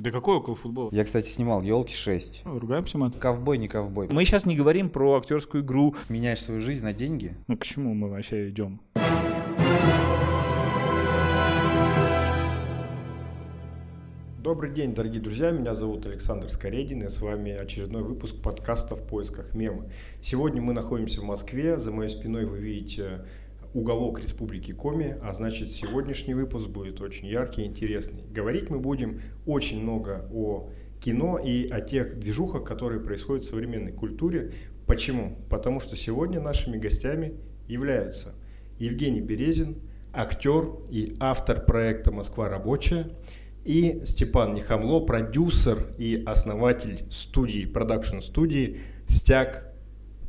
Да какой около футбола? Я, кстати, снимал елки 6. Ругаемся мат. Ковбой, не ковбой. Мы сейчас не говорим про актерскую игру. Меняешь свою жизнь на деньги? Ну к чему мы вообще идем? Добрый день, дорогие друзья, меня зовут Александр Скоредин, и с вами очередной выпуск подкаста «В поисках мемы». Сегодня мы находимся в Москве, за моей спиной вы видите уголок Республики Коми, а значит сегодняшний выпуск будет очень яркий и интересный. Говорить мы будем очень много о кино и о тех движухах, которые происходят в современной культуре. Почему? Потому что сегодня нашими гостями являются Евгений Березин, актер и автор проекта «Москва рабочая», и Степан Нехамло, продюсер и основатель студии, продакшн-студии «Стяг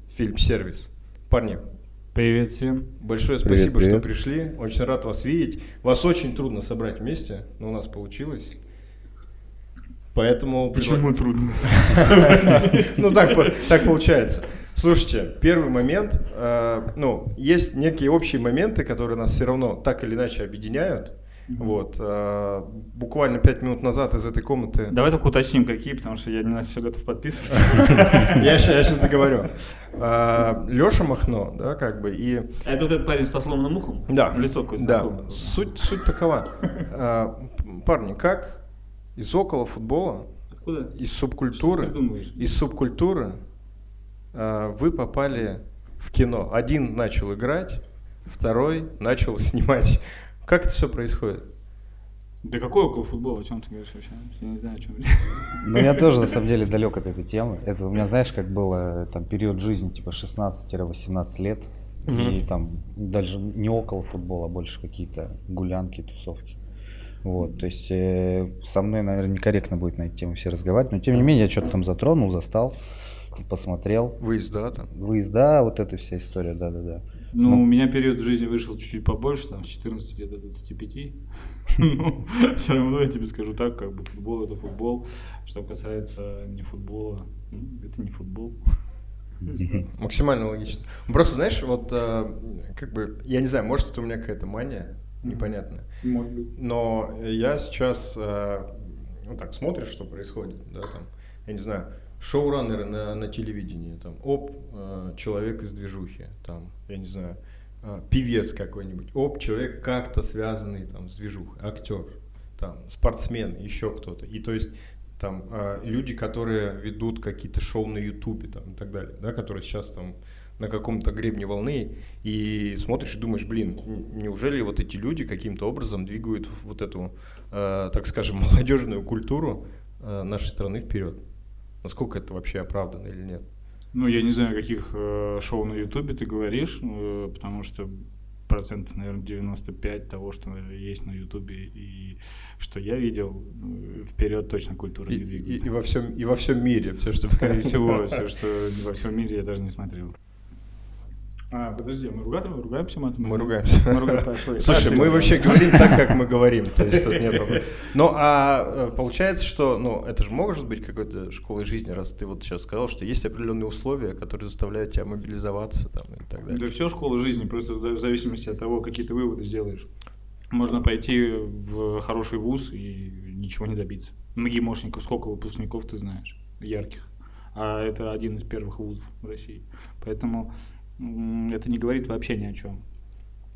Фильм-сервис». Парни, Привет всем. большое Привет, спасибо, привет. что пришли. Очень рад вас видеть. Вас очень трудно собрать вместе, но у нас получилось. Поэтому... Почему трудно? Ну, так, так получается. Слушайте, первый момент, э, ну, есть некие общие моменты, которые нас все равно так или иначе объединяют. Вот, э, буквально пять минут назад из этой комнаты... Давай только уточним, какие, потому что я не на все готов подписываться. Я сейчас договорю. Леша Махно, да, как бы, и... Это вот этот парень с сломанным ухом? Да, Лицо какое-то да. Суть, суть такова. А, Парни, как из около футбола, из субкультуры, из субкультуры а, вы попали в кино. Один начал играть, второй начал снимать. Как это все происходит? Да какой около футбола? О чем ты говоришь вообще? Я не знаю, о чем. Ну, я тоже, на самом деле, далек от этой темы. Это у меня, знаешь, как было там период жизни, типа 16-18 лет. И там даже не около футбола, а больше какие-то гулянки, тусовки. Вот, то есть э, со мной, наверное, некорректно будет на эту тему все разговаривать, но тем не менее я что-то там затронул, застал, посмотрел. Выезда там. Выезда, вот эта вся история, да-да-да. Ну, у меня период в жизни вышел чуть-чуть побольше, там, с 14 лет до 25. Ну, все равно я тебе скажу так, как бы футбол это футбол. Что касается не футбола, ну, это не футбол. Максимально логично. Ну, Просто, знаешь, вот э, как бы, я не знаю, может, это у меня какая-то мания непонятная. Может быть. Но я сейчас, э, ну так, смотришь, что происходит, да, там, я не знаю, шоураннеры на, на телевидении, там, оп, э, человек из движухи, там, я не знаю, э, певец какой-нибудь, оп, человек как-то связанный там с движухой, актер, там, спортсмен, еще кто-то. И то есть там э, люди, которые ведут какие-то шоу на Ютубе там, и так далее, да, которые сейчас там на каком-то гребне волны, и смотришь и думаешь, блин, неужели вот эти люди каким-то образом двигают вот эту, э, так скажем, молодежную культуру э, нашей страны вперед? Насколько это вообще оправдано или нет? Ну, я не знаю, о каких э, шоу на Ютубе ты говоришь, э, потому что процентов, наверное, 95 того, что есть на Ютубе и что я видел, э, вперед точно культура И, не и- двигает. и во всем, и во всем мире все, что... Скорее всего, все, что во всем мире, я даже не смотрел. А, подожди, мы ругаем, ругаемся матом? Мы ругаемся. Мы ругаемся. Слушай, мы вообще говорим так, как мы говорим. То есть тут нет. Ну, а э, получается, что, ну, это же может быть какой-то школой жизни, раз ты вот сейчас сказал, что есть определенные условия, которые заставляют тебя мобилизоваться там и так Да далее. все школа жизни, просто в зависимости от того, какие ты выводы сделаешь. Можно пойти в хороший вуз и ничего не добиться. МГИМОшников, сколько выпускников ты знаешь, ярких. А это один из первых вузов в России. Поэтому это не говорит вообще ни о чем.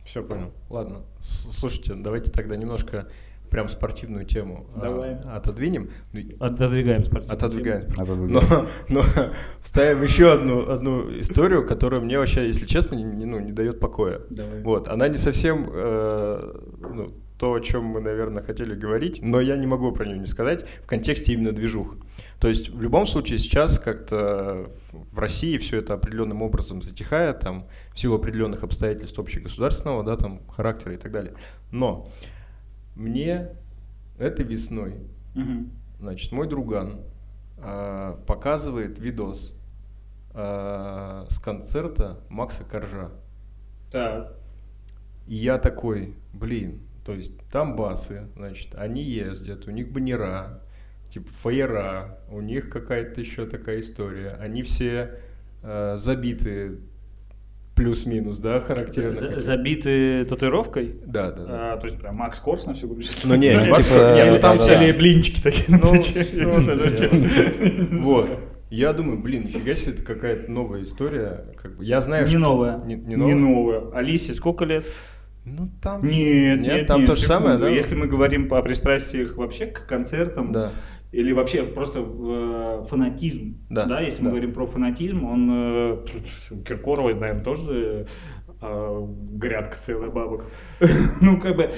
Все понял. Ладно. Слушайте, давайте тогда немножко прям спортивную тему а, Давай. отодвинем. Ну, Отодвигаем спортивную Отодвигаем. Надо Но, выбирать. но вставим еще одну, одну историю, которая мне вообще, если честно, не, не- ну, не дает покоя. Давай. Вот, она не совсем э, ну, то, о чем мы, наверное, хотели говорить, но я не могу про нее не сказать в контексте именно движух. То есть в любом случае сейчас как-то в России все это определенным образом затихает, там, в силу определенных обстоятельств общегосударственного, да, там, характера и так далее. Но мне этой весной Мгм. Значит, мой друган а, показывает видос а, с концерта Макса Коржа. Так. И я такой, блин, то есть там басы, значит, они ездят, у них баннера, типа фаера, у них какая-то еще такая история. Они все а, забиты плюс-минус, да, характерно. За-? Забиты татуировкой? Да, да, да. А, то есть прям Макс Корс на всю грудь? Ну, не, Знаете, Макс Корс, не, ну там все блинчики такие на Ну, плече. Вот. Я думаю, блин, нифига себе, это какая-то новая история. Как бы, я знаю, Не что... новая. Не, не Не новая? новая. Алисе сколько лет? Ну, там... Нет, нет, там нет, то же самое, секунду. да? Если мы говорим по пристрастиях вообще к концертам, Да. Или вообще просто э, фанатизм, Да, да, если да. мы говорим про фанатизм, он э, Киркорова, наверное, тоже э, грядка целая бабок. ну, как бы,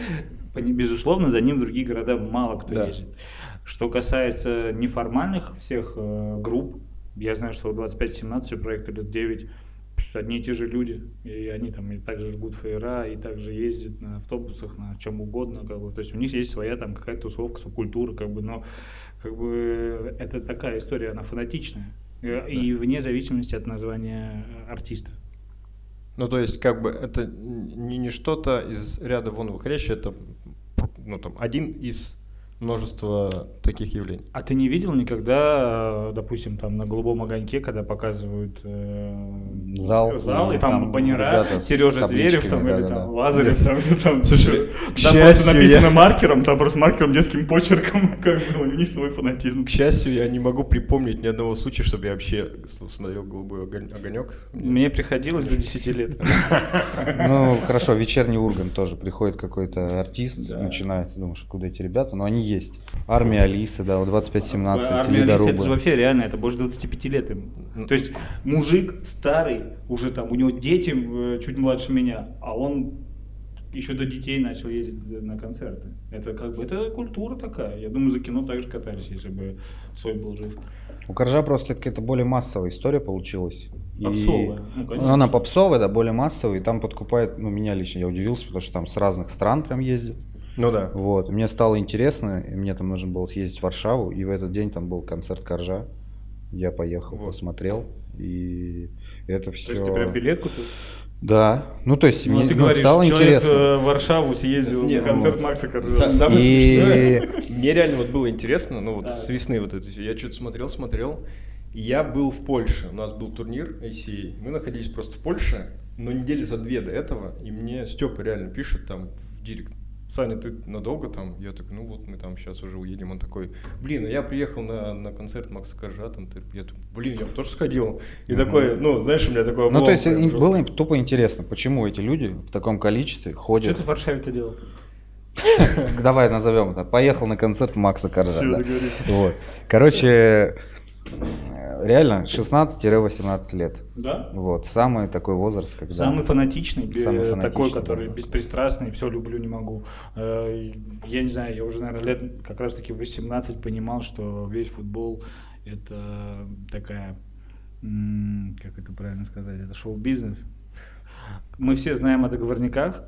безусловно, за ним в другие города мало кто Да. ездит. Что касается неформальных всех э, групп, я знаю, что 25-17 проекта лет 9 одни и те же люди, и они там и также жгут фейера, и также ездят на автобусах, на чем угодно, как бы, то есть у них есть своя там какая-то тусовка, субкультура, как бы, но как бы это такая история, она фанатичная, Э, и вне зависимости от названия э, артиста. Ну, то есть, как бы, это не, не что-то из ряда вон выходящее, это, ну, там, один из множества таких явлений. А ты не видел никогда, э, допустим, там на голубом огоньке, когда показывают э, Зал, зал и там, там баннера, Сережа Зверев там, или да-да-да. там Лазарев, там, там, Слушай, там к просто счастью, написано я- маркером, там просто маркером детским почерком, как бы у них свой фанатизм. К счастью, я не могу припомнить ни одного случая, чтобы я вообще смотрел голубой огонь- огонек. Мне приходилось до 10 лет. Ну, хорошо, вечерний Ургант тоже. Приходит какой-то артист, Да. начинается, думаешь, откуда эти ребята, но они есть. Армия Алисы, да, вот 25-17, Армия Алисы, это же вообще реально, это больше 25 лет им. То есть мужик старый, уже там, у него дети э, чуть младше меня, а он еще до детей начал ездить на концерты. Это как бы, это культура такая. Я думаю, за кино так же катались, если бы Цой был жив. У Коржа просто какая-то более массовая история получилась. И- Попсовая, ну, Ну, конечно. она попсовая, да, более массовая, и там подкупает, ну, меня лично, я удивился, потому что там с разных стран прям ездят. Ну да. Вот, мне стало интересно, и мне там нужно было съездить в Варшаву, и в этот день там был концерт Коржа. Я поехал, Вот. посмотрел, и это все... То есть ты прям билет купил? Да, ну то есть Ну, мне ты ну, говоришь, стало человек интересно. э, в Варшаву съездил Нет, на концерт ну, Макса Коржа. Са- Самое И- смешное, мне реально вот было интересно, ну вот Да. с весны вот это всё. Я что-то смотрел, смотрел. И я был в Польше. У нас был турнир ACA. Мы находились просто в Польше, но недели за две до этого. И мне Степа реально пишет там в директ. Саня, ты надолго там? Я такой, ну вот мы там сейчас уже уедем. Он такой, блин, а я приехал на, на концерт Макса Коржа, там, ты, я такой, блин, я бы тоже сходил. И такой, ну, знаешь, у меня такой Ну, то есть жёсткий. было им тупо интересно, почему эти люди в таком количестве Что ходят. ты в Варшаве-то делал? Давай назовем это. Поехал на концерт Макса Коржа. Вот. Короче, реально 16-18 лет. Да? Вот. Самый такой возраст, когда... Самый фанатичный, Самый такой, фанатичный, который да. беспристрастный, все люблю, не могу. Э, Я не знаю, я уже, наверное, лет как раз-таки в 18 понимал, что весь футбол это такая, как это правильно сказать, это шоу-бизнес. Мы все знаем о договорниках.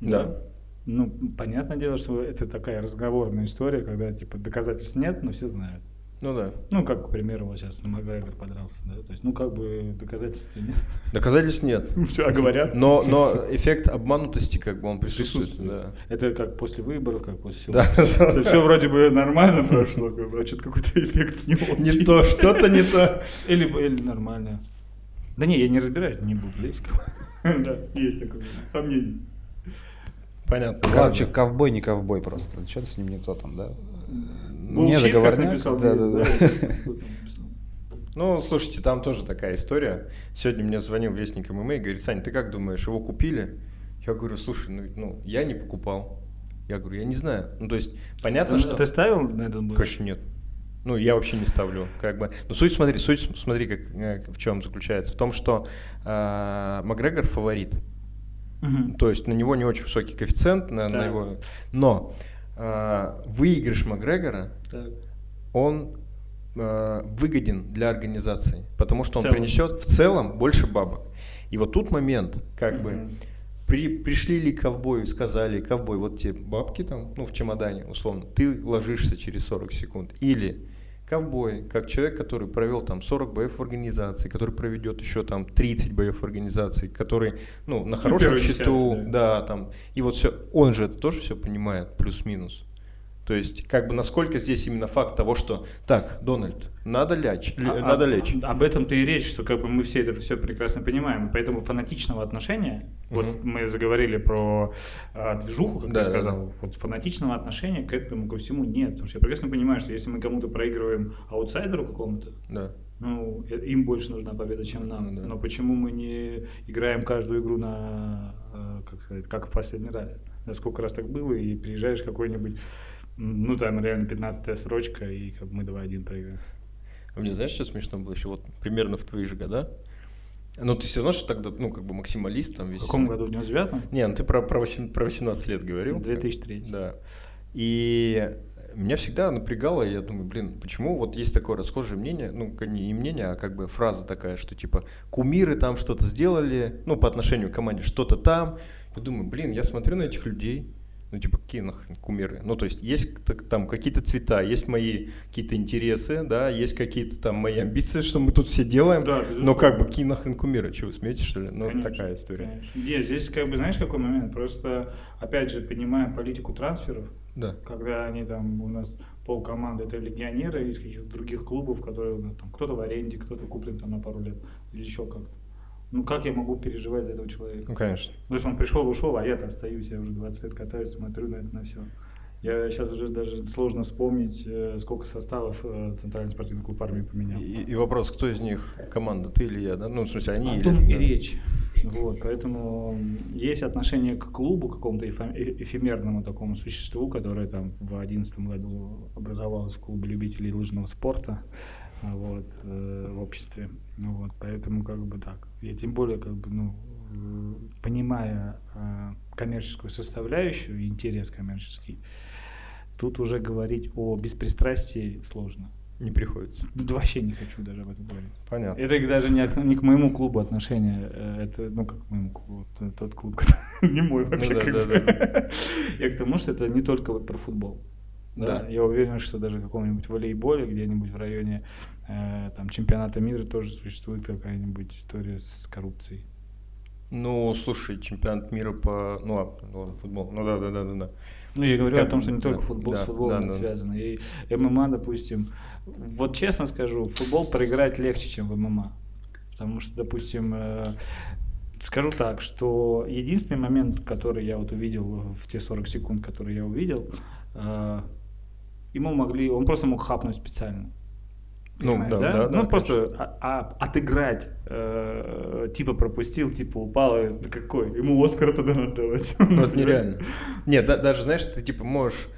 Да. Ну, понятное дело, что это такая разговорная история, когда типа доказательств нет, но все знают. Ну да. Ну, как, к примеру, вот сейчас Макгрегор подрался, да, то есть, ну, как бы доказательств нет. Доказательств нет. Все, а говорят. Но, но эффект обманутости, как бы он присутствует. Присутствует. Да. Это как после выборов, как после Да. всего. Все вроде бы нормально прошло, как бы, а что-то какой-то эффект не очень. Не то, что-то не то. Или, или нормально. Да не, я не разбираюсь, не буду лезть. Да, есть такое сомнение. Понятно. Короче, Ладно. ковбой не ковбой просто. Что-то с ним не то там, да? Не договорняк, написал да, да, да? да. Ну, слушайте, там тоже такая история. Сегодня мне звонил вестник ММА и говорит, Сань, ты как думаешь, его купили? Я говорю, слушай, ну, ну я не покупал. Я говорю, я не знаю. Ну, то есть, понятно, Ты- что... Ты ставил на этом бой? Конечно, нет. Ну, я вообще не ставлю, как бы. Но суть, смотри, суть, смотри, как, э, в чем заключается. В том, что э, Макгрегор фаворит. Мгм. То есть на него не очень высокий коэффициент, на, на Так. его. Но выигрыш Макгрегора, Так. он э, выгоден для организации, потому что он принесет в целом больше бабок. И вот тут момент, как бы Мгм. при, пришли ли ковбою и сказали, ковбой, вот тебе бабки там, ну в чемодане условно, ты ложишься через 40 секунд. Или ковбой, как человек, который провел там 40 боев в организации, который проведет еще там 30 боев в организации, который, ну, на хорошем счету, десятке, да. там, и вот все, он же это тоже все понимает, плюс-минус. То есть, как бы насколько здесь именно факт того, что так, Дональд, надо лечь, А- надо а- лечь. Об этом-то и речь, что как бы мы все это все прекрасно понимаем. Поэтому фанатичного отношения, вот Мгм. мы заговорили про а, движуху, как Да, да, сказал, вот фанатичного отношения к этому ко всему нет. Потому что я прекрасно понимаю, что если мы кому-то проигрываем аутсайдеру какому-то, Да. ну, э, им больше нужна победа, чем нам. Ну да. Но почему мы не играем каждую игру на, э, как сказать, как в последний раз? Да сколько раз так было, и приезжаешь какой-нибудь, ну, там реально 15-я строчка, и как бы мы 2-1 проиграем. А мне знаешь, что смешно было еще? Вот примерно в твои же года. Ну, ты все равно, что тогда, ну, как бы максималист там весь. В каком году? В 99-м? Не, ну ты про, про, восем- про 18 лет говорил. 2003. Да. И меня всегда напрягало, я думаю, блин, почему вот есть такое расхожее мнение, ну, не мнение, а как бы фраза такая, что типа кумиры там что-то сделали, ну, по отношению к команде что-то там. Я думаю, блин, я смотрю на этих людей, ну, типа, какие нахрен кумиры? Ну, то есть, есть так- там какие-то цвета, есть мои какие-то интересы, да, есть какие-то там мои амбиции, что мы тут все делаем, Да, но как бы какие нахрен кумиры? Чего, вы смеетесь, что ли? Ну, Конечно, такая история. конечно. Нет, здесь как бы, знаешь, какой момент? Просто, опять же, понимаем политику трансферов, Да. когда они там, у нас пол команды это легионеры из каких-то других клубов, которые у нас там кто-то в аренде, кто-то куплен там на пару лет или еще как-то. Ну как я могу переживать за этого человека? Ну, конечно. То есть он пришел, ушел, а я-то остаюсь, я уже 20 лет катаюсь, смотрю на это на все. Я сейчас уже даже сложно вспомнить, э, сколько составов э, Центральный спортивный клуб армии поменял. И, и вопрос, кто из них команда, ты или я, да? Ну, в смысле, они О том или... и да. речь. Вот, поэтому есть отношение к клубу, какому-то эфе- э- эфемерному такому существу, которое там в 2011 году образовалось в клубе любителей лыжного спорта вот, э, в обществе. Ну Вот, поэтому как бы так. И тем более, как бы, ну, э, понимая э, коммерческую составляющую, интерес коммерческий, тут уже говорить о беспристрастии сложно. Не приходится. Да вообще не хочу даже об этом говорить. Понятно. Это даже не, к- не к моему клубу отношение, э, это, ну, как к моему клубу, тот клуб, который не мой вообще. Ну да, да, да. Я к тому, что это не только вот про футбол. Да, Да. я уверен, что даже в каком-нибудь волейболе, где-нибудь в районе э, там, чемпионата мира тоже существует какая-нибудь история с коррупцией. Ну, слушай, чемпионат мира по... Ну, ладно, ладно, футбол. Ну, да, да, да, да, да. Ну, я говорю Как- о том, что не только футбол да, с футболом да, да. связано. И ММА, допустим, вот честно скажу, футбол проиграть легче, чем в ММА. Потому что, допустим, э, скажу так, что единственный момент, который я вот увидел в те 40 секунд, которые я увидел, э, ему могли, он просто мог хапнуть специально. Ну, Понимаешь, да, да, ну да, просто а- а- отыграть, э, типа пропустил, типа упал, и да какой? Ему Оскар тогда надо давать. Ну, это нереально. Нет, да- даже, знаешь, ты, типа, можешь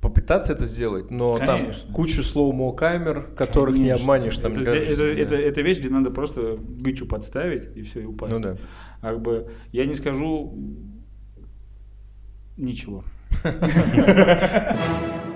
попытаться это сделать, но Конечно. там кучу слоумо камер, которых не Конечно. обманешь, там, это, кажется, это, да. это, это вещь, где надо просто гычу подставить и все, и упасть. Ну да. Как бы я не скажу ничего.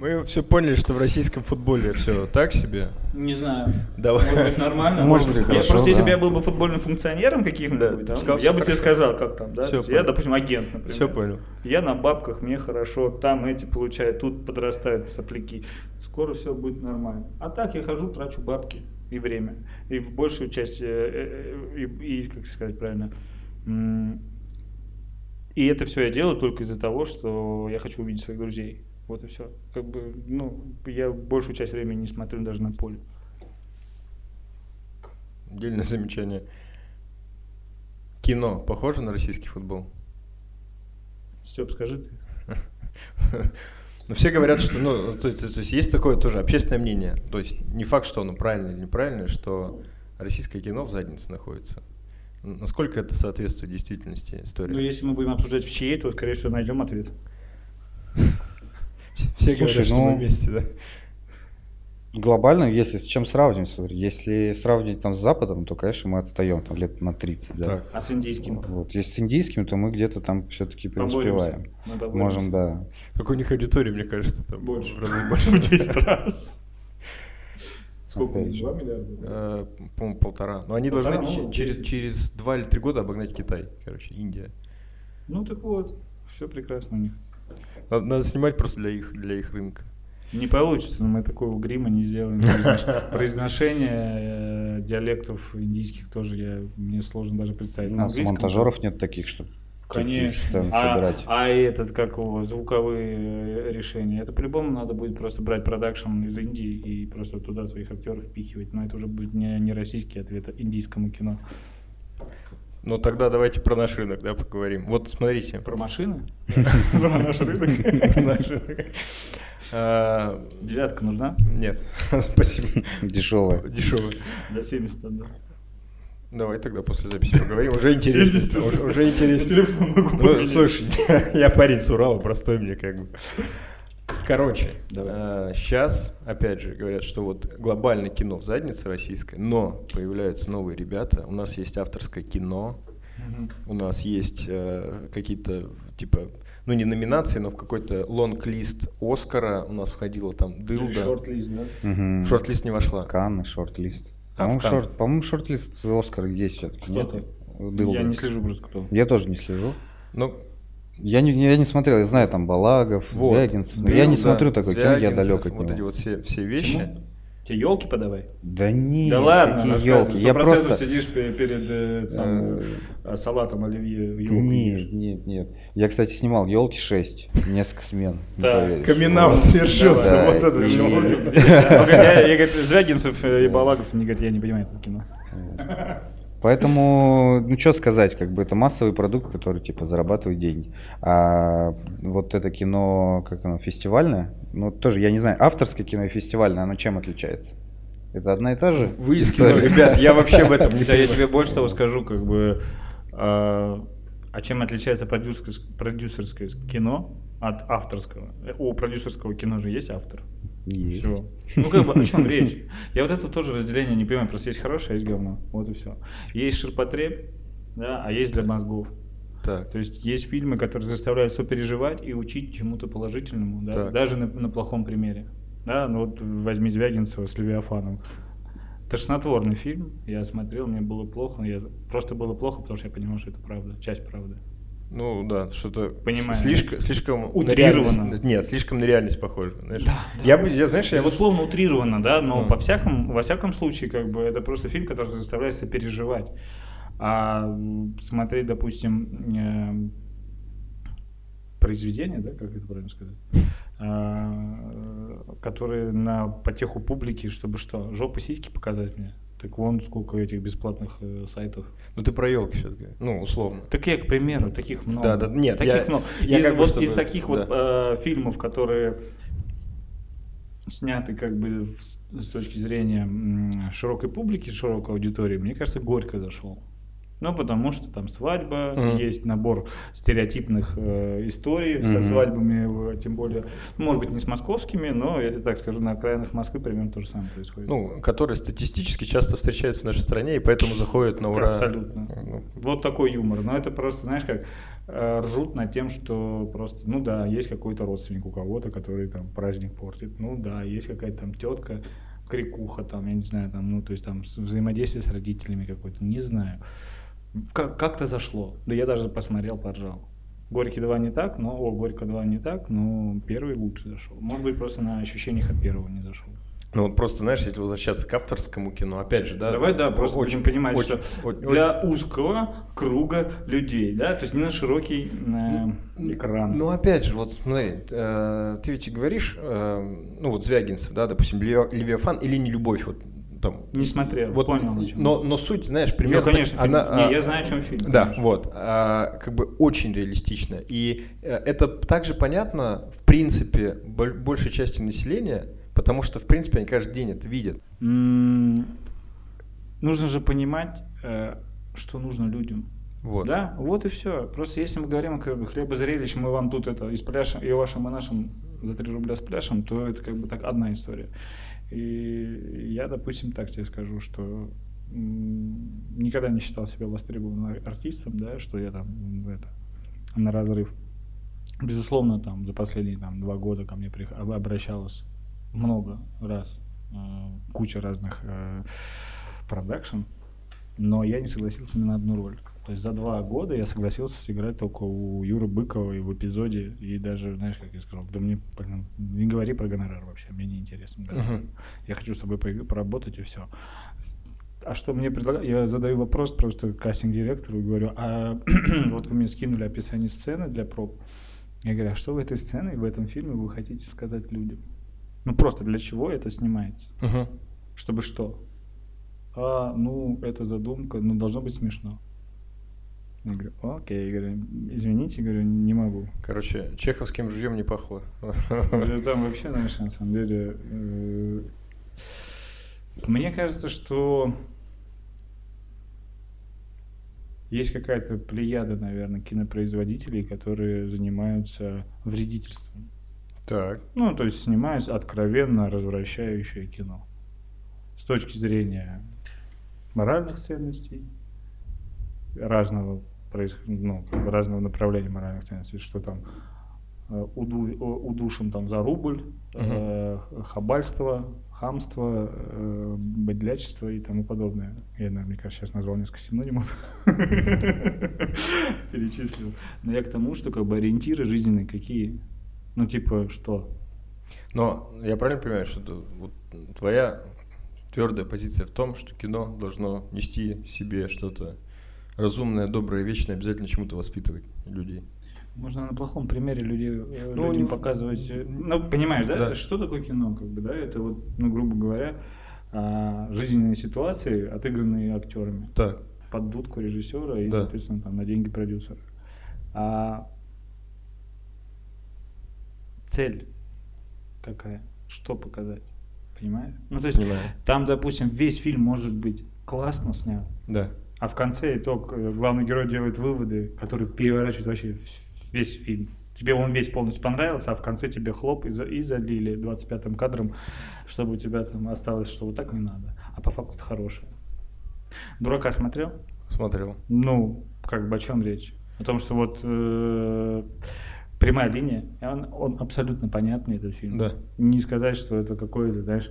Мы все поняли, что в российском футболе все так себе. Не знаю. Давай. Может быть, нормально. Может быть, быть, я хорошо, просто, если да. бы я был бы футбольным функционером каким-нибудь, Да, там, я бы тебе хорошо. сказал, как там, да? Есть я, понял. допустим, агент, например. Все понял. Я на бабках, мне хорошо, там эти получают, тут подрастают сопляки. Скоро все будет нормально. А так я хожу, трачу бабки и время. И в большую часть, э, э, э, и, и, как сказать правильно, и это все я делаю только из-за того, что я хочу увидеть своих друзей. Вот и все. Как бы, ну, я большую часть времени не смотрю даже на поле. Отдельное замечание. Кино похоже на российский футбол? Степ, скажи ты. Ну, все говорят, что, ну, то есть, то есть есть такое тоже общественное мнение. То есть не факт, что оно правильное или неправильное, что российское кино в заднице находится. Насколько это соответствует действительности истории? Ну, если мы будем обсуждать в чьей, то, скорее всего, найдем ответ. Все Слушай, говорят, что мы ну, вместе, да? Глобально, если с чем сравнивать, смотри, если сравнивать там с Западом, то, конечно, мы отстаем там лет на 30, да. Так. А с индийским? Вот. Если с индийским, то мы где-то там все-таки преуспеваем. Можем, да. Как у них аудитория, мне кажется, там Больше. в разы больше. В 10 раз. Сколько? Опять же. 2 миллиарда? Э, По-моему, полтора. Но они Полтора, должны ну, че- через, 10. через два или три года обогнать Китай. Короче, Индия. Ну так вот, все прекрасно у них. Надо, надо снимать просто для их, для их рынка. Не получится, но мы такого грима не сделаем. Произнош- Произношение э, диалектов индийских тоже я, мне сложно даже представить. У На нас монтажеров нет таких, что такие Конечно. А, а этот, как его, звуковые э, решения, это по-любому надо будет просто брать продакшн из Индии и просто туда своих актеров впихивать. Но это уже будет не, не российский ответ а индийскому кино. Ну тогда давайте про наш рынок, да, поговорим. Вот смотрите. Про машины? Про наш рынок? Про наш рынок. А, Девятка нужна? Нет, спасибо. Дешевая. Дешевый. До 70 да. Давай тогда после записи поговорим. Уже интереснее. 70. Уже, интереснее. Телефон могу Ну, слушай, я парень с Урала, простой мне как бы. Короче, Давай. сейчас, опять же, говорят, что вот глобальное кино в заднице российское, но появляются новые ребята. У нас есть авторское кино, у нас есть э, какие-то, типа, ну не номинации, но в какой-то лонг-лист Оскара у нас входило там Дылда. Шорт-лист, да? В шорт-лист не вошла. Канны, шорт-лист. А, в По-моему, Канны. шорт, по-моему, шорт-лист Оскар есть все-таки. Кто Нет? ты? Дылда. Я не слежу просто кто. Я тоже не слежу. Ну, Я не, я не смотрел, я знаю там Балагов, вот. Звягинцев, но я не Дылда, смотрю такое кино, я далек от Вот него. эти вот все, все вещи. Почему? Тебе елки подавай? Да не, да ладно, какие елки. Я 100% просто... сидишь пе- перед э, самым, Э, э, салатом оливье елку Нет, нет, нет. Я, кстати, снимал елки 6, несколько смен. Да. Камин-аут Да, вот это чего. Я, Звягинцев и Балагов, они говорят, я не понимаю этого кино. Поэтому, ну что сказать, как бы это массовый продукт, который типа зарабатывает деньги. А вот это кино, как оно, фестивальное, ну тоже, я не знаю, авторское кино и фестивальное, оно чем отличается? Это одна и та же? Выискиваю, история? ребят, я вообще в этом не Да, я тебе больше того скажу, как бы, а а чем отличается продюсерское кино от авторского? Э, У продюсерского кино же есть автор. Есть. Все. Ну, как бы, о чем речь? Я вот это тоже разделение не понимаю, просто есть хорошее, а есть говно. Вот и все. Есть ширпотреб, да, а есть для мозгов. Так, То есть есть фильмы, которые заставляют сопереживать и учить чему-то положительному, да, Так. даже на, на плохом примере. Да, ну вот возьми Звягинцева с Левиафаном. Тошнотворный фильм, я смотрел, мне было плохо, я просто было плохо, потому что я понимал, что это правда, часть правды. Ну да, что-то Понимаю. слишком, слишком Утрированно. Нет, слишком на реальность похоже. Знаешь? Я бы, я, знаешь, я вот Безусловно, утрированно, да, но Ну. по всяком, во всяком случае, как бы это просто фильм, который заставляет сопереживать. А м, смотреть, допустим, эм, произведения, да, как это правильно сказать, а, которые на потеху публики, чтобы что, жопы сиськи показать мне. Так вон сколько этих бесплатных э, сайтов. Ну ты про елки говоришь. Ну, условно. Так я, к примеру, таких много. Да, да, нет, таких я- много. я из, как вот, чтобы- из таких вот э, фильмов, которые сняты как бы с точки зрения широкой публики, широкой аудитории, мне кажется, горько зашел. Ну, потому что там свадьба, Мгм. есть набор стереотипных э, историй со Мгм. свадьбами, э, тем более, ну, может быть, не с московскими, но, я так скажу, на окраинах Москвы примерно то же самое происходит. Ну, которые статистически часто встречаются в нашей стране, и поэтому заходят на ура. Абсолютно. Ну, Вот такой юмор. Но это просто, знаешь, как э, ржут над тем, что просто, ну да, есть какой-то родственник у кого-то, который там праздник портит. Ну да, есть какая-то там тетка, крикуха там, я не знаю, там, ну то есть там взаимодействие с родителями какое-то, не знаю. Как- как-то зашло. Да я даже посмотрел, поржал. Горький 2 не так, но о, Горько 2 не так, но первый лучше зашел. Может быть, просто на ощущениях от первого не зашел. Ну вот просто, знаешь, если возвращаться к авторскому кино, опять же, да. Давай, да, просто очень, понимать, очень- что очень- для узкого круга людей, да, то есть не на широкий э, экран. Ну, опять же, вот смотри, э, ты ведь говоришь, э, ну вот Звягинцев, да, допустим, Левиа- Левиафан или не любовь, вот там. Не смотрел, вот, понял, но, но суть, знаешь, Ну, примерно. конечно, так- она, фильм- не, а, я знаю, о чем фильм. Да, конечно. вот, а, как бы очень реалистично. И э, это также понятно, в принципе, боль- большей части населения, потому что, в принципе, они каждый день это видят. Нужно же понимать, э, что нужно людям. Вот. Да, вот и все. Просто если мы говорим как бы хлебозрелищ, мы вам тут это и спляшем, и вашим, и нашим за 3 рубля спляшем, то это как бы так одна история. И я, допустим, так тебе скажу, что никогда не считал себя востребованным ар- артистом, да, что я там это, на разрыв. Безусловно, там за последние там, два года ко мне обращалось много раз, э, куча разных э, продакшн, но я не согласился ни на одну роль. То есть за два года я согласился сыграть только у Юры Быкова и в эпизоде, и даже, знаешь, как я сказал, да мне, блин, не говори про гонорар вообще, мне не интересно. да. Мгм. Я хочу с тобой поработать и все. а что мне предлагают? Я задаю вопрос просто кастинг-директору и говорю, а вот вы мне скинули описание сцены для проб. Я говорю, а что в этой сцене, в этом фильме вы хотите сказать людям? Ну просто для чего это снимается? Мгм. Чтобы что? А, ну, это задумка, ну, должно быть смешно. Я говорю, окей, я говорю, извините, говорю, не могу. Короче, чеховским ружьем не пахло. Там вообще, знаешь, на самом деле, э, мне кажется, что есть какая-то плеяда, наверное, кинопроизводителей, которые занимаются вредительством. Так. Ну, то есть снимают откровенно развращающее кино. С точки зрения моральных ценностей, разного, проис- ну, как бы разного направления моральных ценностей, что там э, уду- о- удушим там за рубль, э, х- хабальство, хамство, э, быдлячество и тому подобное. Я, наверное, мне кажется, сейчас назвал несколько синонимов. Перечислил. Но я к тому, что как бы ориентиры жизненные какие? Ну, типа, что? Но я правильно понимаю, что ты- вот твоя твердая позиция в том, что кино должно нести в себе что-то разумное, доброе, вечное, обязательно чему-то воспитывать людей. Можно на плохом примере людей, э, Ну, людям не- показывать. э, Ну, понимаешь, да? Да. Что такое кино, как бы, да? Это вот, ну, грубо говоря, а, жизненные ситуации, отыгранные актерами Так. под дудку режиссера и, Да. соответственно, там на деньги продюсера. А цель какая? Что показать? Понимаешь? Ну, то есть, Понимаю. там, допустим, весь фильм может быть классно снят, Да. А в конце итог э, главный герой делает выводы, которые переворачивают вообще весь фильм. Тебе он весь полностью понравился, а в конце тебе хлоп и, за- и залили 25-м кадром, чтобы у тебя там осталось, что вот так не надо. А по факту это хорошее. Дурака смотрел? Смотрел. Ну, как бы о чем речь? О том, что вот э, прямая линия, он, он абсолютно понятный, этот фильм. Да. Не сказать, что это какой-то, знаешь,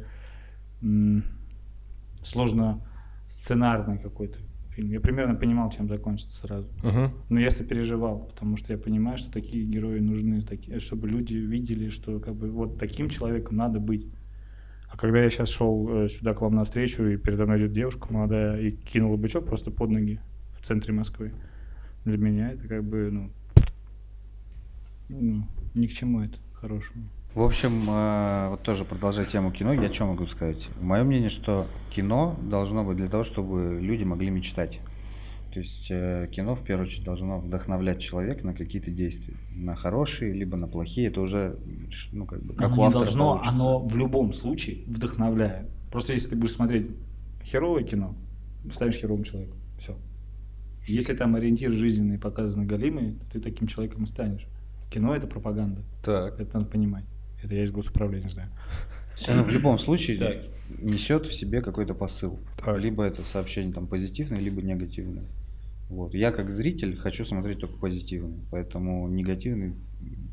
сложно сценарный какой-то фильм. Я примерно понимал, чем закончится сразу. Мгм. Но я переживал, потому что я понимаю, что такие герои нужны, такие, чтобы люди видели, что как бы вот таким человеком надо быть. А когда я сейчас шел э, сюда к вам навстречу, и передо мной идет девушка молодая и кинула бычок просто под ноги в центре Москвы, для меня это как бы, ну, ну ни к чему это хорошему. В общем, э, вот тоже продолжая тему кино, я что могу сказать? Мое мнение, что кино должно быть для того, чтобы люди могли мечтать. То есть э, кино в первую очередь должно вдохновлять человека на какие-то действия, на хорошие либо на плохие. Это уже ну как бы как у оно не автора должно, получится. оно в любом случае вдохновляет. Просто если ты будешь смотреть херовое кино, станешь херовым человеком. Все. Если там ориентиры жизненные показаны галимые, то ты таким человеком и станешь. Кино это пропаганда. Так. Это надо понимать. Это я из госуправления знаю. То есть оно в любом случае Так. несет в себе какой-то посыл. Так. Либо это сообщение там позитивное, либо негативное. Вот. Я как зритель хочу смотреть только позитивный, поэтому негативный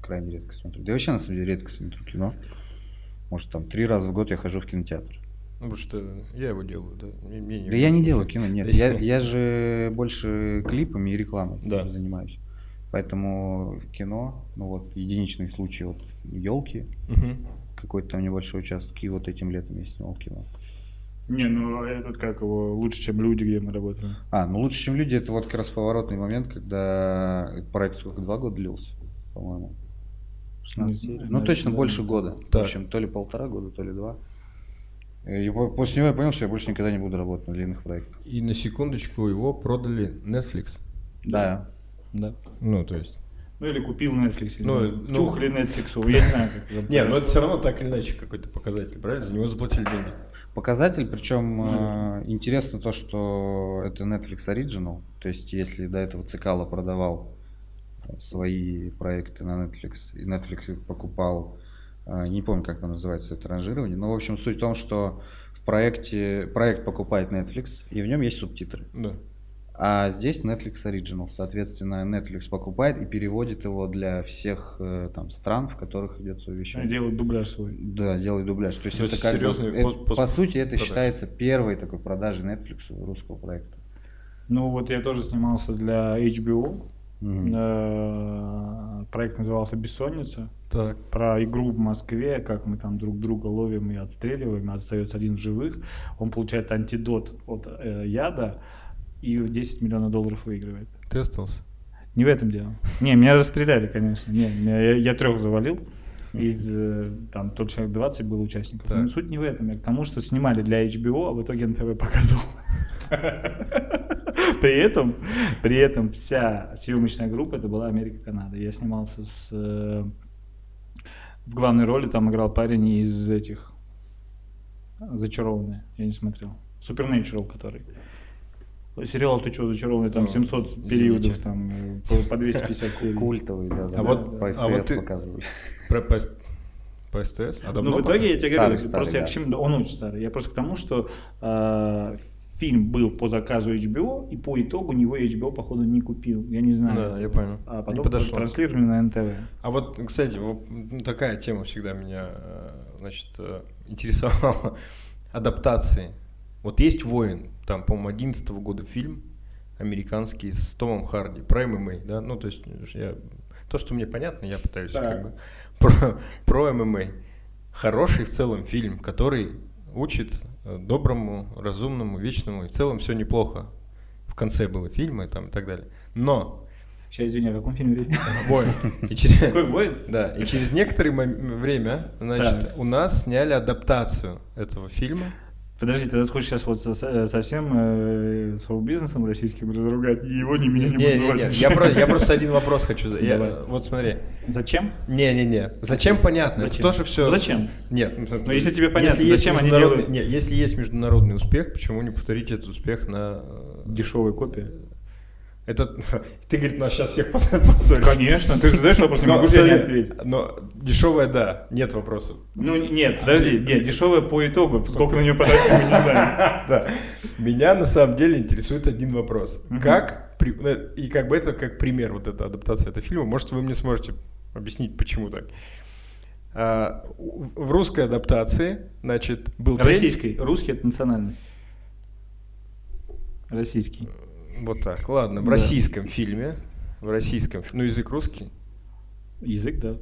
крайне редко смотрю. Да и вообще на самом деле редко смотрю кино. Может там три раза в год я хожу в кинотеатр. Ну, потому что я его делаю, да. Мне- мне Да я не делаю кино, нет. Я- я же больше клипами и рекламой Да. занимаюсь. Поэтому в кино, ну вот единичные случаи, вот елки, Мгм. какой-то там небольшой участок, и вот этим летом я снимал кино. Не, ну этот как его лучше, чем люди, где мы работаем. А, ну лучше, чем люди, это вот как раз поворотный момент, когда проект сколько, два года длился, по-моему. 16 Не серий. Ну точно да. больше года. Так. В общем, то ли полтора года, то ли два. И по- после него я понял, что я больше никогда не буду работать на длинных проектах. И на секундочку его продали Netflix. Да. Да. Ну, то есть. Ну или купил Netflix. Ну, Ну, ну- Тюхли Netflix, я не знаю, как Не, ну произошло. это все равно так или иначе какой-то показатель, правильно? За него заплатили деньги. Показатель, причем Ну. э, интересно то, что это Netflix Original. То есть, если до этого Цикало продавал э, свои проекты на Netflix, и Netflix их покупал, э, не помню, как там называется это ранжирование, но, в общем, суть в том, что в проекте, проект покупает Netflix, и в нем есть субтитры. Да. А здесь Netflix Original. Соответственно, Netflix покупает и переводит его для всех э, там, стран, в которых идет свое вещание. делают дубляж свой. Да, делает дубляж. То есть То это есть как бы- серьезный это- пост- пост- по сути это продаж. считается первой такой продажей Netflix русского проекта. Ну вот я тоже снимался для HBO Мгм. Э, Проект назывался «Бессонница». Так. Про игру в Москве, как мы там друг друга ловим и отстреливаем, и остается один в живых. Он получает антидот от э, яда и в 10 миллионов долларов выигрывает. Ты остался? Не в этом дело. Не, меня расстреляли, конечно. Не, меня- я, я трех завалил. Из э, там тот человек 20 было участников. Так. Но суть не в этом. Я к тому, что снимали для HBO, а в итоге НТВ показывал. При этом, при этом вся съемочная группа это была Америка Канада. Я снимался с э, в главной роли там играл парень из этих зачарованные. Я не смотрел. Supernatural, который. Сериал «Ты что, зачарованный?» Там Ну, 700 извините. периодов, там э, по, по 250 серий. Культовый, да, да. А вот- по а СТС вот ты- показывают. Про по, по СТС? А давно Ну, в итоге я тебе Старый, говорю, старый, просто я к чему, он очень старый. Я просто к тому, что э, фильм был по заказу HBO, и по итогу него HBO, походу, не купил. Я не знаю. Да, я понял. А потом подошло. транслировали на НТВ. А вот, кстати, вот такая тема всегда меня, э, значит, интересовала. Адаптации. Вот есть «Воин», там, по-моему, 11 года фильм американский с Томом Харди про ММА, да? Ну, то есть, я, то, что мне понятно, я пытаюсь Так. как бы про, про ММА. Хороший в целом фильм, который учит э, доброму, разумному, вечному, и в целом все неплохо. В конце было фильма и там и так далее. Но Сейчас, извини, о каком фильме речь? «Воин». Через- Какой воин? да, и через некоторое время, значит, Так. у нас сняли адаптацию этого фильма. Подожди, ты хочешь сейчас вот со- со- совсем э, шоу-бизнесом российским разругать? Ни его, ни меня не, Не, будут не, звать не, я, про- я просто один вопрос хочу задать. Я- Давай. Вот смотри. Зачем? Не-не-не. Зачем понятно? Зачем? Тоже все. Ну, зачем? Нет. Ну, если тебе понятно, есть зачем они делают? Нет, если есть международный успех, почему не повторить этот успех на... э, Дешевая копия. Это... Ты, говорит, нас сейчас всех поссоришь. Конечно, ты же задаешь вопрос, не могу тебе ответить. но дешевая, да, нет вопросов. Ну нет, подожди, нет, дешевая по итогу, сколько на нее потратить, мы не знаем. Да. Меня на самом деле интересует один вопрос. Как, э, и как бы это как пример, вот эта адаптация этого фильма, может, вы мне сможете объяснить, почему так. А, в русской адаптации, значит, был Российской, русский это национальность. Российский. Вот так, ладно, в Да. российском фильме, в российском, ну, язык русский, Язык, да.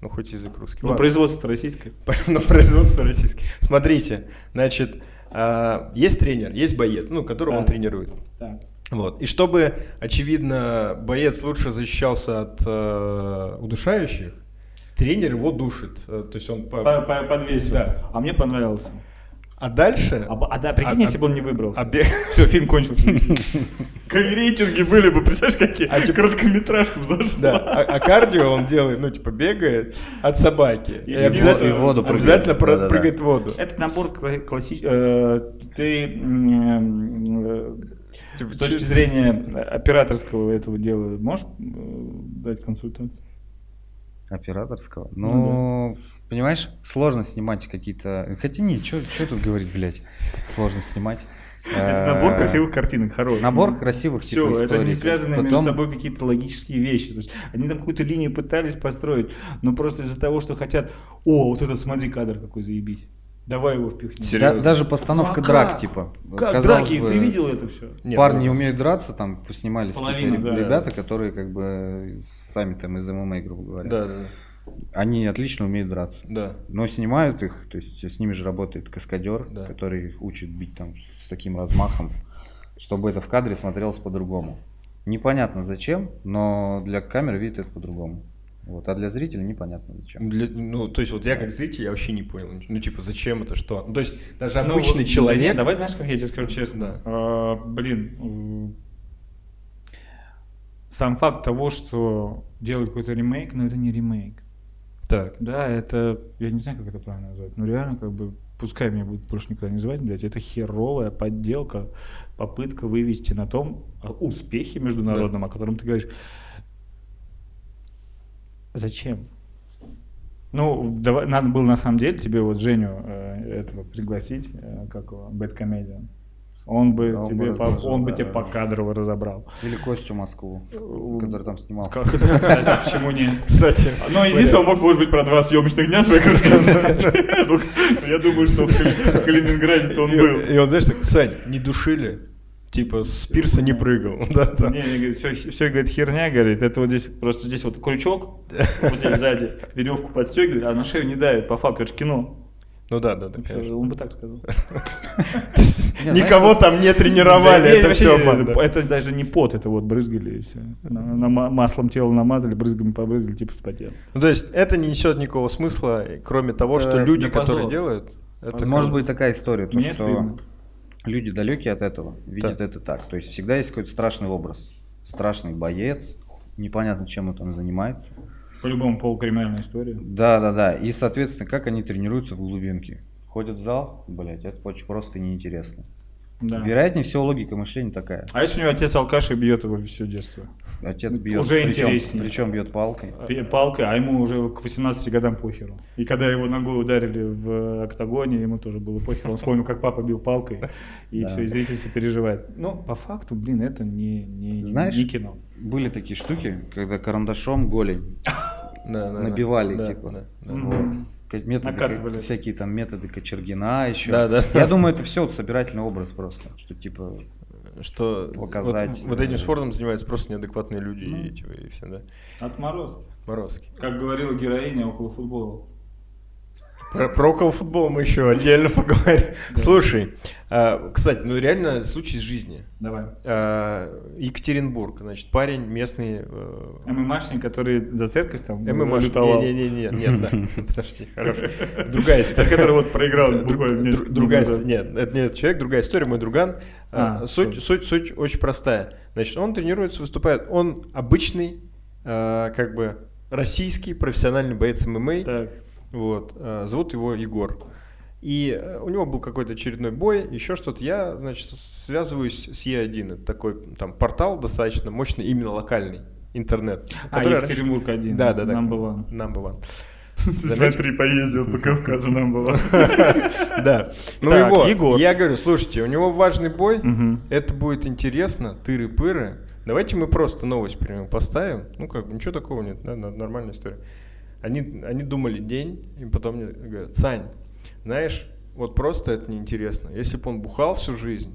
ну, хоть язык русский. Ну, производство российское. на производство российское. Смотрите, значит, а, есть тренер, есть боец, ну, которого он тренирует. Вот. И чтобы, очевидно, боец лучше защищался от э, удушающих, тренер его душит. Э, То есть он по- По- по- Подвесил. Да. А мне понравился. А дальше... А, а да, прикинь, А- если бы он не выбрался. а Все, фильм кончился. Как рейтинги были бы, представляешь, какие? А типа- Короткометражка зашла. Да, а, а кардио он делает, ну, типа, бегает от собаки. И И, обязательно, и воду прыгает. обязательно про- Да-да-да. прыгает в воду. Это набор классический. Ты м, э, с точки зрения операторского этого дела можешь э, дать консультацию? Операторского. Ну Ну, понимаешь, сложно снимать какие-то... Хотя не, что тут говорить, блядь, сложно снимать. Это набор красивых картинок, хороший. Набор красивых Все, типа это не историй. связанные между Потом- собой какие-то логические вещи. То есть они там какую-то линию пытались построить, но просто из-за того, что хотят, о, вот этот смотри кадр какой заебись. Давай его впихнем. Да- даже постановка Ну, а драк, как? типа. Как казалось драки? бы, Ты видел это все? Нет, Парни ну, не умеют драться, там снимались Половина, какие-то да. ребята, которые как бы сами там из ММА, грубо говоря. Да, да, Они отлично умеют драться. да. Но снимают их, то есть с ними же работает каскадер, Да. который их учит бить там с таким размахом, чтобы это в кадре смотрелось по-другому. Непонятно зачем, но для камеры видит это по-другому. Вот, а для зрителя непонятно зачем. Для- ну, то есть вот я как зритель, я вообще не понял. Ну, типа, зачем это, что? Ну, то есть даже Ну, обычный вот, человек... нет, давай, знаешь, как я тебе скажу честно. Да. А, блин, сам факт того, что делают какой-то ремейк, но это не ремейк. Так. Да, это, я не знаю, как это правильно назвать, но реально как бы, пускай меня будут больше никогда не звать, блядь, это херовая подделка, попытка вывести на том а, успехе международном, о котором ты говоришь. Зачем? Ну, давай, надо было на самом деле тебе вот Женю э, этого пригласить, э, как его, Bad Comedian. Он бы, Он бы тебе, по, разложил, он бы да, тебе да. покадрово разобрал. Или Костю Москву, который там снимался. Как это, кстати, почему нет? Кстати, Ну, единственное, он мог, может быть, про два съемочных дня своих рассказать. Ну, Я думаю, что в Кали- в Калининграде-то он был. и он, знаешь, так, Сань, не душили? Типа с пирса не прыгал. Да, да. Не, не, говорит, все, все, говорит, херня, говорит, это вот здесь, просто здесь вот крючок, вот здесь сзади веревку подстегивает, а на шею не давит, по факту, это же кино. Ну да, да, да, конечно. Он бы так сказал. Никого там не тренировали, это все обман. Это даже не пот, это вот брызгали и все. маслом тело намазали, брызгами побрызгали, типа вспотел. Ну, то есть это не несет никакого смысла, кроме того, что люди, которые делают, это Может быть такая история, то, что люди далекие от этого, видят это так. То есть всегда есть какой-то страшный образ. Страшный боец, непонятно, чем он там занимается. По-любому полукриминальная история. Да, да, да. И, соответственно, как они тренируются в глубинке. Ходят в зал, блять, это очень просто и неинтересно. Да. Вероятнее всего логика мышления такая. А если у него отец алкаш и бьет его все детство? Отец бьет, Уже причем, интереснее. причем бьет палкой. Палкой, а ему уже к 18 годам похеру. И когда его ногой ударили в октагоне, ему тоже было похеру. Он вспомнил, как папа бил палкой, и Да. все, и зритель все переживает. Ну, по факту, блин, это не, не, Знаешь, не кино. Были такие штуки, когда карандашом голень Да, набивали, Да, типа. да, да. Ка- методы, Накатывали. ка- всякие там методы Кочергина еще. Да, да. Я думаю, это все вот собирательный образ просто, что типа Что Показать, вот, вот этим э, спортом занимаются просто неадекватные люди Ну. и, типа, и все, да. Отмороз. Морозки. Как говорила героиня около футбола. Про, про около футбола мы еще отдельно поговорим. Слушай, а, кстати, ну реально случай из жизни. Давай. А, Екатеринбург, значит, парень местный. э, ММАшник, который за церковь там ММАшник. Не-не-не, нет, да. Подожди, хорошо. Другая история. Который вот проиграл буквально другая история. Нет, это нет человек, другая история, мой друган. А, суть, суть, суть очень простая. Значит, он тренируется, выступает. Он обычный, как бы российский профессиональный боец ММА. Так. Вот. а, Зовут его Егор. И э, у него был какой-то очередной бой, еще что-то. Я, значит, связываюсь с Е1. Это такой там портал достаточно мощный, именно локальный интернет. А, который раньше- Екатеринбург один. Да, да, да. Number one. Number one. Смотри, поездил по Кавказу нам было. Да. Ну его, я говорю, слушайте, у него важный бой, это будет интересно, тыры-пыры. Давайте мы просто новость прямо поставим. Ну, как бы, ничего такого нет, нормальная история. Они, они думали день, и потом мне говорят, Сань, знаешь, вот просто это неинтересно. Если бы он бухал всю жизнь,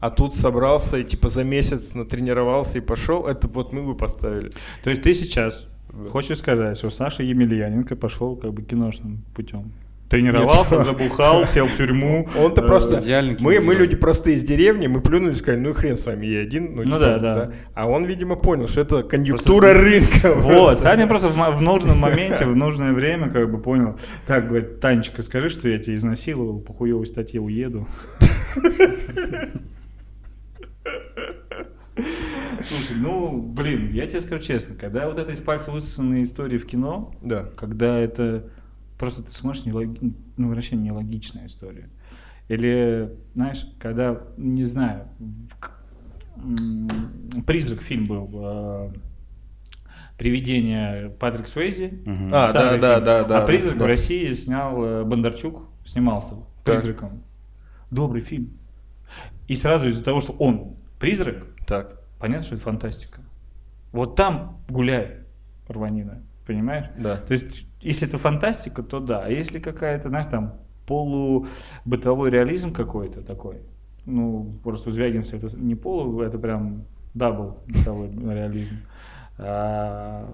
а тут собрался и типа за месяц натренировался и пошел, это вот мы бы поставили. То есть ты сейчас хочешь сказать, что Саша Емельяненко пошел как бы киношным путем? Тренировался, забухал, сел в тюрьму. Он-то Э, просто... идеальный Мы, мы люди простые из деревни, мы плюнули и сказали, ну и хрен с вами, я один. Ну типа, да, да. А он, видимо, понял, что это конъюнктура рынка. Вот, просто. Саня просто в, в нужном моменте, в нужное время как бы понял. Так, говорит, Танечка, скажи, что я тебя изнасиловал, по хуевой статье уеду. Слушай, ну, блин, я тебе скажу честно, когда вот это из пальца высосанные истории в кино, Да. когда это просто ты смотришь, нелоги- ну, вообще нелогичная история. Или, знаешь, когда, не знаю, «Призрак» фильм был, э, «Привидение» Патрик Суэйзи. Мгм. А, Старый да, да, фильм. да, да. А «Призрак» да. в России снял э, Бондарчук, снимался Так. «Призраком». Добрый фильм. И сразу из-за того, что он призрак, Так, понятно, что это фантастика. Вот там гуляй, рванина, понимаешь? да. То есть, если это фантастика, то да. А если какая-то, знаешь, там полубытовой реализм какой-то такой, ну, просто у Звягинцева это не полу, это прям double бытовой реализм, а,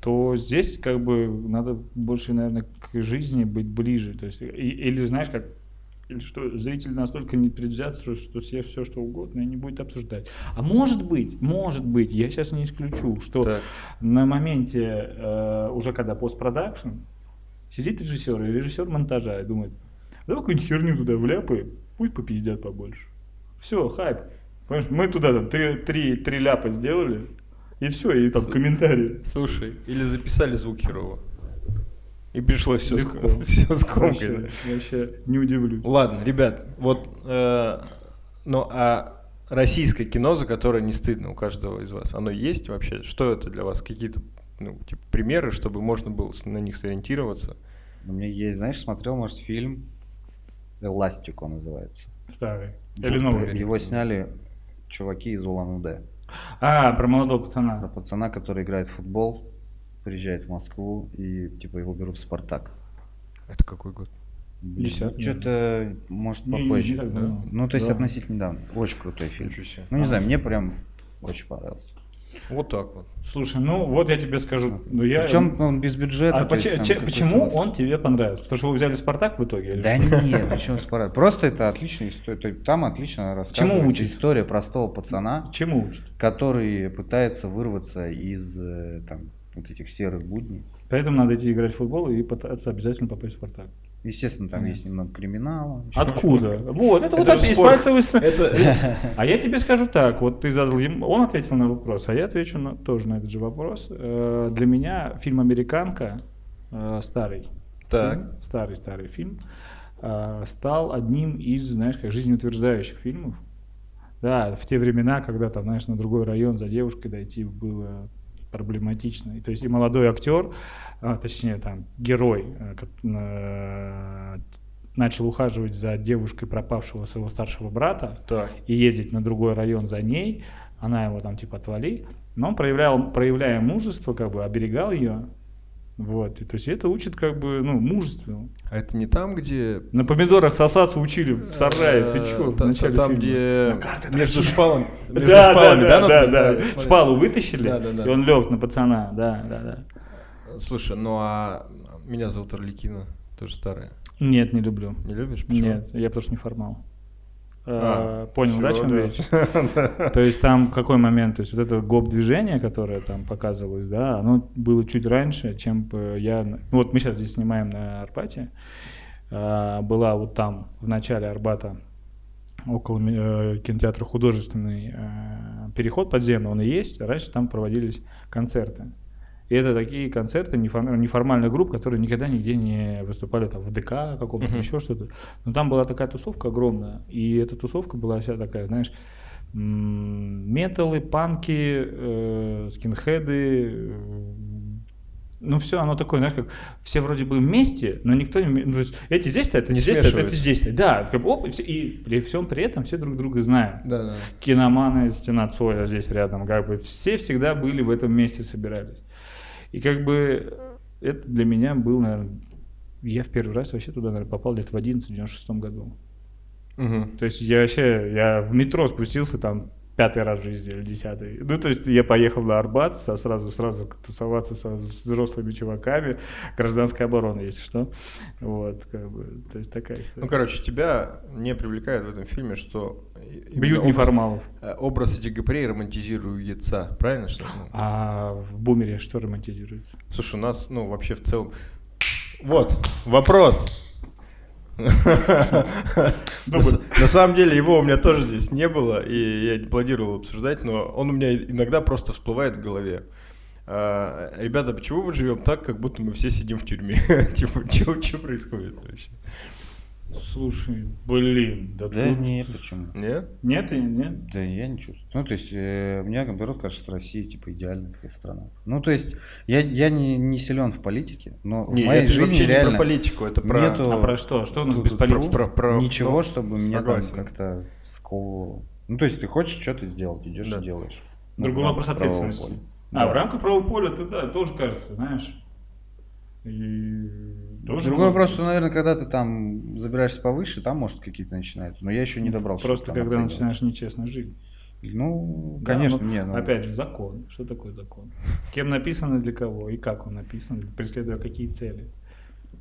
то здесь как бы надо больше, наверное, к жизни быть ближе. То есть, или знаешь, как или что зритель настолько не предвзят, что, что съест все, что угодно, и не будет обсуждать. А может быть, может быть, я сейчас не исключу, что Так. на моменте, э, уже когда постпродакшн, сидит режиссер и режиссер монтажа и думает, давай какую-нибудь херню туда вляпаем, пусть попиздят побольше. Все, хайп. Понимаешь, мы туда там три, три, три ляпа сделали, и все, и там комментарии. Слушай, или записали звук херово. И пришлось все, Легко. все скомкать. Вообще, вообще не удивлюсь. Ладно, ребят, вот, э, ну а российское кино, за которое не стыдно у каждого из вас, оно есть вообще? Что это для вас? Какие-то ну, типа, примеры, чтобы можно было на них сориентироваться? У меня есть, знаешь, смотрел, может, фильм «Эластик» он называется. Старый. Или новый. Его сняли чуваки из Улан-Удэ. А, про молодого Про пацана. пацана, который играет в футбол, приезжает в Москву и типа его берут в «Спартак». Это какой год? Десятый, Что-то, может, Не, не, попозже. не так давно. Ну, то есть Да. относительно недавно. Очень крутой фильм. Ну, не знаю, мне прям очень понравился. Вот так вот. Слушай, ну вот я тебе скажу. Ну, я... Причем он без бюджета. А то есть поч- там почему вот- он тебе понравился? Потому что вы взяли Спартак в итоге? или Да что? нет, причем спора. Просто это отличная история. Там отлично рассказывается учит? история простого пацана, Чему учит? который пытается вырваться из э, там, вот этих серых будней. Поэтому надо идти играть в футбол и пытаться обязательно попасть в Спартак. Естественно, там есть немного криминала. Откуда? Вот, это вот Это же из пальца вы- Это А я тебе скажу так, вот ты задал ему, он ответил на вопрос, а я отвечу на, тоже на этот же вопрос. Э, Для меня фильм «Американка» э, старый, так. фильм, старый старый фильм э, стал одним из, знаешь, как жизнеутверждающих фильмов. Да, в те времена, когда там, знаешь, на другой район за девушкой дойти было проблематично. И, то есть и молодой актер, а, точнее там герой, э, э, начал ухаживать за девушкой пропавшего своего старшего брата, Так. и ездить на другой район за ней, она его там типа отвали, но он проявлял, проявляя мужество, как бы оберегал ее, вот, и, то есть это учит как бы, ну, мужеству. А это не там, где... На помидорах сосаться учили в сарае, ты э, чё, в та- начале Там, фильма? где между шпалами... Между Да, да, шпалами, да, да, да. Шпалу вытащили, и он лег на пацана, да, да, да. Слушай, ну а меня зовут Орликина, тоже старая. Нет, не люблю. Не любишь? Почему? Нет, я потому что не формал. А, Э, Понял, да, всё, чем да. речь? То есть там какой момент? То есть вот это гоп-движение, которое там показывалось, да, оно было чуть раньше, чем бы я... Ну, вот мы сейчас здесь снимаем на Арбате. А, Была вот там, в начале Арбата, около э, кинотеатра художественный э, переход подземный, он и есть. Раньше там проводились концерты. И это такие концерты нефор- неформальных групп, которые никогда нигде не выступали там в ДК каком-то, Мгм. еще что-то. Но там была такая тусовка огромная. И эта тусовка была вся такая, знаешь, металлы, панки, э, скинхеды, э, ну все, оно такое, знаешь, как все вроде бы вместе, но никто не... ну, то есть эти здесь стоят, эти Не здесь стоят, эти смешиваются. здесь стоят. Да, как бы, оп, и, все- и при всем при этом все друг друга знают Да, да. киноманы, стена Цоя здесь рядом, как бы все всегда были в этом месте, собирались. И как бы это для меня был, наверное, я в первый раз вообще туда, наверное, попал лет в 11-96 году. Мгм. То есть я вообще, я в метро спустился там пятый раз в жизни или десятый. Ну, то есть я поехал на Арбат, со- сразу, сразу тусоваться со взрослыми чуваками, гражданская оборона, если что. Вот, как бы, то есть такая история. Ну, короче, тебя не привлекает в этом фильме, что... Бьют неформалов. э, Образ этих ГПР романтизируется, правильно? Что? Ну, А в бумере что романтизируется? Слушай, у нас, ну, вообще в целом... Вот, вопрос. На самом деле его у меня тоже здесь не было, и я не планировал обсуждать, но он у меня иногда просто всплывает в голове. А, Ребята, почему мы живем так, как будто мы все сидим в тюрьме? Типа, что происходит вообще? Слушай, блин, да, Да тут- нет, почему? Нет? Нет и нет. Да я не чувствую. Ну, то есть, э, мне, наоборот, кажется, что Россия, типа, идеальная такая страна. Ну, то есть, я, я не, не силен в политике, но Не, в моей это же жизни вообще не реально про политику, это про... нету- А про что? Что у нас Тут без политики? про- про- ничего, ну, чтобы меня согласен. там как-то сковывало. Ну, то есть, ты хочешь что-то сделать, идешь Да. и делаешь. Другой Ну, вопрос в правовом ответственности. поле. А, Да. в рамках правового поля ты, да, тоже кажется, знаешь. И тоже Другой можно. вопрос, что, наверное, когда ты там забираешься повыше, там, может, какие-то начинаются. Но я еще не добрался. Просто когда оценивать. начинаешь нечестно жить. Ну, Да, конечно, ну, не. ну, Опять же, закон. Что такое закон? Кем написано для кого и как он написан, преследуя какие цели.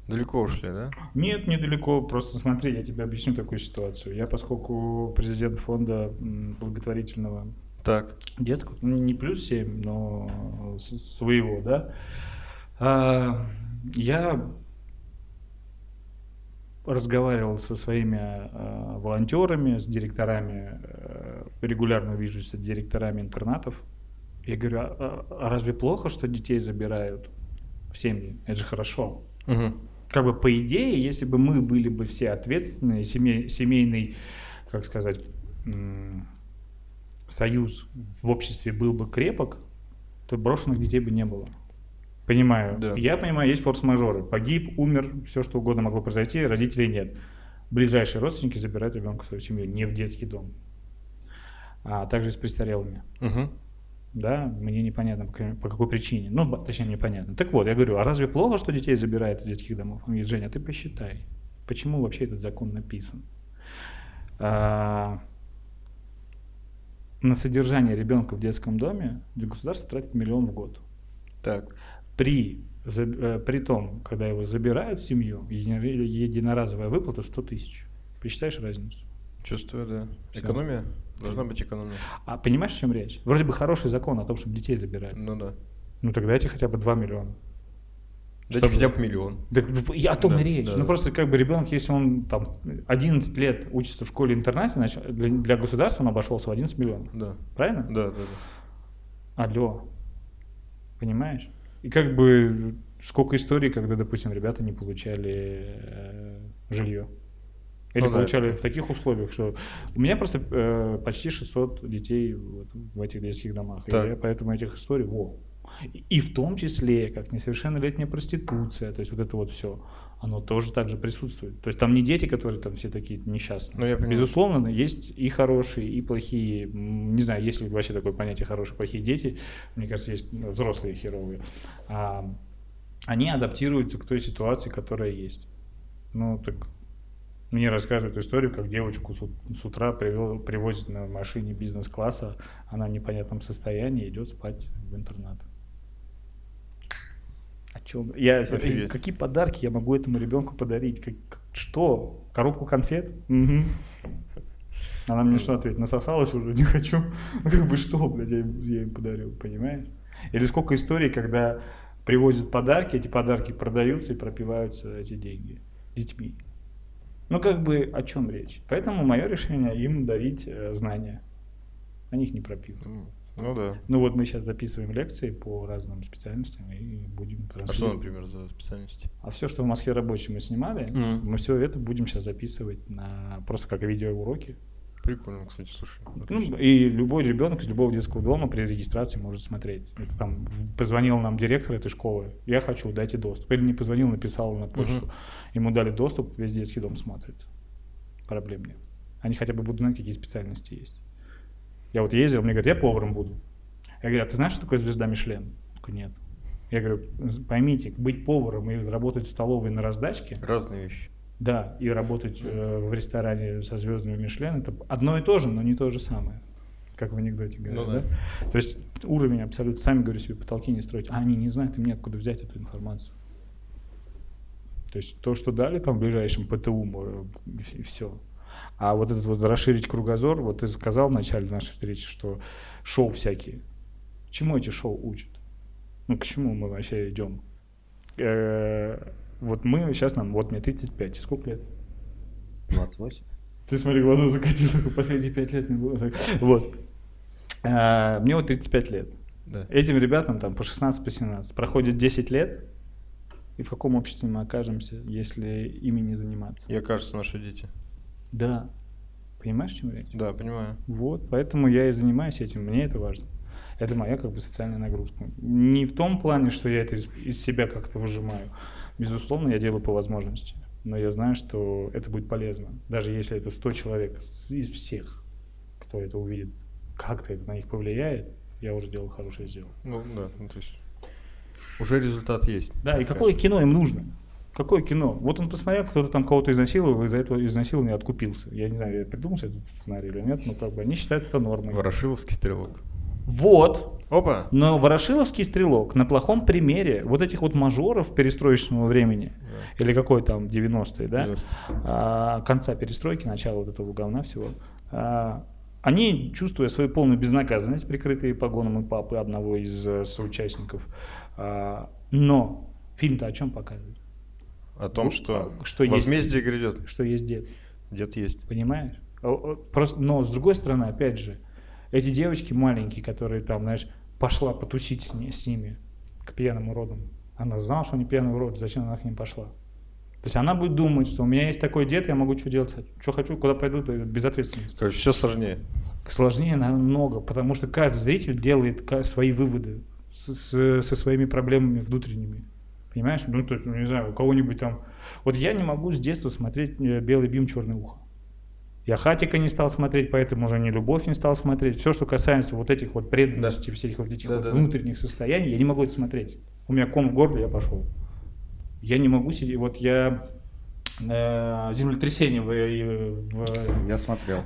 Далеко ушли, да? Нет, недалеко. Просто смотри, я тебе объясню такую ситуацию. Я, поскольку президент фонда благотворительного Так. детского, ну, не плюс 7, но своего, да, а, я разговаривал со своими а, волонтерами, с директорами, э, регулярно вижусь с директорами интернатов. Я говорю, а, а- а разве плохо, что детей забирают в семьи? Это же хорошо. Мгм. Как бы по идее, если бы мы были бы все ответственные, семей- семейный, как сказать, союз в обществе был бы крепок, то брошенных детей бы не было. Понимаю. Да. Я понимаю, есть форс-мажоры. Погиб, умер, все что угодно могло произойти, родителей нет. Ближайшие родственники забирают ребенка в свою семью, не в детский дом. А также с престарелыми. Мгм. Да, мне непонятно по, какой- причине. Ну, точнее, непонятно. Так вот, я говорю, а разве плохо, что детей забирают из детских домов? Он говорит, Женя, ты посчитай. Почему вообще этот закон написан? А, на содержание ребенка в детском доме государство тратит миллион в год. Так. При, э, при том, когда его забирают в семью, еди- единоразовая выплата 100 тысяч. Посчитаешь разницу? Чувствую, да. Всё. Экономия? Должна быть экономия. А понимаешь, о чем речь? Вроде бы хороший закон о том, чтобы детей забирать. Ну да. Ну тогда эти хотя бы 2 миллиона. Дайте Чтобы- хотя бы миллион. Так я о том Да, и речь. да, ну да. просто как бы ребенок, если он там 11 лет учится в школе-интернате, значит для, для государства он обошелся в 11 миллионов. Да. Правильно? Да, да, да. Алло. Понимаешь? И как бы сколько историй, когда, допустим, ребята не получали э, жилье. Или Ну да, получали это- в таких условиях, что у меня просто э, почти 600 детей вот в этих детских домах. И Так. я поэтому этих историй, во. И- И в том числе, как несовершеннолетняя проституция, то есть вот это вот все, оно тоже также присутствует. То есть там не дети, которые там все такие несчастные. Ну, я понимаю. Безусловно, есть и хорошие, и плохие. Не знаю, есть ли вообще такое понятие хорошие, плохие дети. Мне кажется, есть взрослые херовые. А, они адаптируются к той ситуации, которая есть. Ну, так мне рассказывают историю, как девочку с, ут- с утра привел, привозят на машине бизнес-класса, она в непонятном состоянии идет спать в интернат. О чем? Я, Офигеть. какие подарки я могу этому ребенку подарить? Как- что? Коробку конфет? Мгм. Она мне что ответит? Насосалась уже, не хочу. Ну, как бы что, блядь, я я им подарю, понимаешь? Или сколько историй, когда привозят подарки, эти подарки продаются и пропиваются эти деньги детьми. Ну, как бы о чем речь? Поэтому мое решение им дарить э, знания. Они их не пропьют. Ну да. Ну вот мы сейчас записываем лекции по разным специальностям и будем А что, транслировать. например, за специальности? А все, что в Москве рабочий мы снимали, Мгм. мы все это будем сейчас записывать на просто как видеоуроки. Прикольно, кстати, слушай. Ну, Отлично. и любой ребенок из любого детского дома при регистрации может смотреть. Это там позвонил нам директор этой школы, я хочу, дайте доступ. Или не позвонил, написал на почту. Мгм. Ему дали доступ, весь детский дом смотрит. Проблем нет. Они хотя бы будут знать, какие специальности есть. Я вот ездил, мне говорят, я поваром буду. Я говорю, а ты знаешь, что такое звезда Мишлен? Такой, нет. Я говорю, «З- поймите, быть поваром и работать в столовой на раздачке, Разные вещи. да, и работать э, в ресторане со звездами Мишлен, это одно и то же, но не то же самое. Как в анекдоте говорят, Ну да. да? То есть уровень абсолютно, сами говорю себе, потолки не строить. А они не знают, им неоткуда взять эту информацию. То есть то, что дали там в ближайшем ПТУ, и все. А вот этот вот расширить кругозор, вот ты сказал в начале нашей встречи, что шоу всякие. Чему эти шоу учат? Ну, к чему мы вообще идем? Э, Вот мы, сейчас нам, вот мне 35, сколько лет? 28. Ты смотри, глаза закатил, последние 5 лет не было. так. Вот. А, Мне вот 35 лет. Да. Этим ребятам там по 16, по 17. Проходит 10 лет, и в каком обществе мы окажемся, если ими не заниматься? И окажутся наши дети. Да. Понимаешь, чем речь? Да, понимаю. Вот, поэтому я и занимаюсь этим, мне это важно. Это моя как бы социальная нагрузка. Не в том плане, что я это из, из себя как-то выжимаю. Безусловно, я делаю по возможности. Но я знаю, что это будет полезно. Даже если это 100 человек из всех, кто это увидит, как-то это на них повлияет, я уже делал хорошее сделал. Ну да, ну, то есть уже результат есть. Да, и какое кино им нужно? Какое кино? Вот он посмотрел, кто-то там кого-то изнасиловал, и из-за этого изнасилования откупился. Я не знаю, я придумал этот сценарий или нет, но как бы они считают это нормой. Ворошиловский стрелок. Вот, Опа! Но Ворошиловский стрелок на плохом примере вот этих вот мажоров перестроечного времени, Да. или какой там 90-е, да, 90. а, конца перестройки, начала вот этого говна всего, а, они, чувствуя свою полную безнаказанность, прикрытые погоном и папы одного из э, соучастников, а, но фильм-то о чем показывает? О том, что, Что есть- возмездие грядет. Что есть дед, Дед есть. понимаешь? Просто, но с другой стороны, опять же, эти девочки маленькие, которые там, знаешь, пошла потусить с, ни- с ними, к пьяным уродам. Она знала, что они пьяные уроды, зачем она к ним пошла? То есть она будет думать, что у меня есть такой дед, я могу что делать, что хочу, куда пойду, то без ответственности. Короче, все сложнее. Сложнее намного, потому что каждый зритель делает свои выводы с- с- со своими проблемами внутренними. Понимаешь? Ну, то есть, ну, не знаю, у кого-нибудь там... Вот я не могу с детства смотреть э, «Белый бим, черное ухо». Я «Хатика» не стал смотреть, поэтому уже не «Любовь» не стал смотреть. Все, что касается вот этих вот преданностей, всех вот этих Да, вот да, да. внутренних состояний, я не могу это смотреть. У меня ком в горле, я пошел. Я не могу сидеть... Вот я Э, землетрясение в, в, Я смотрел.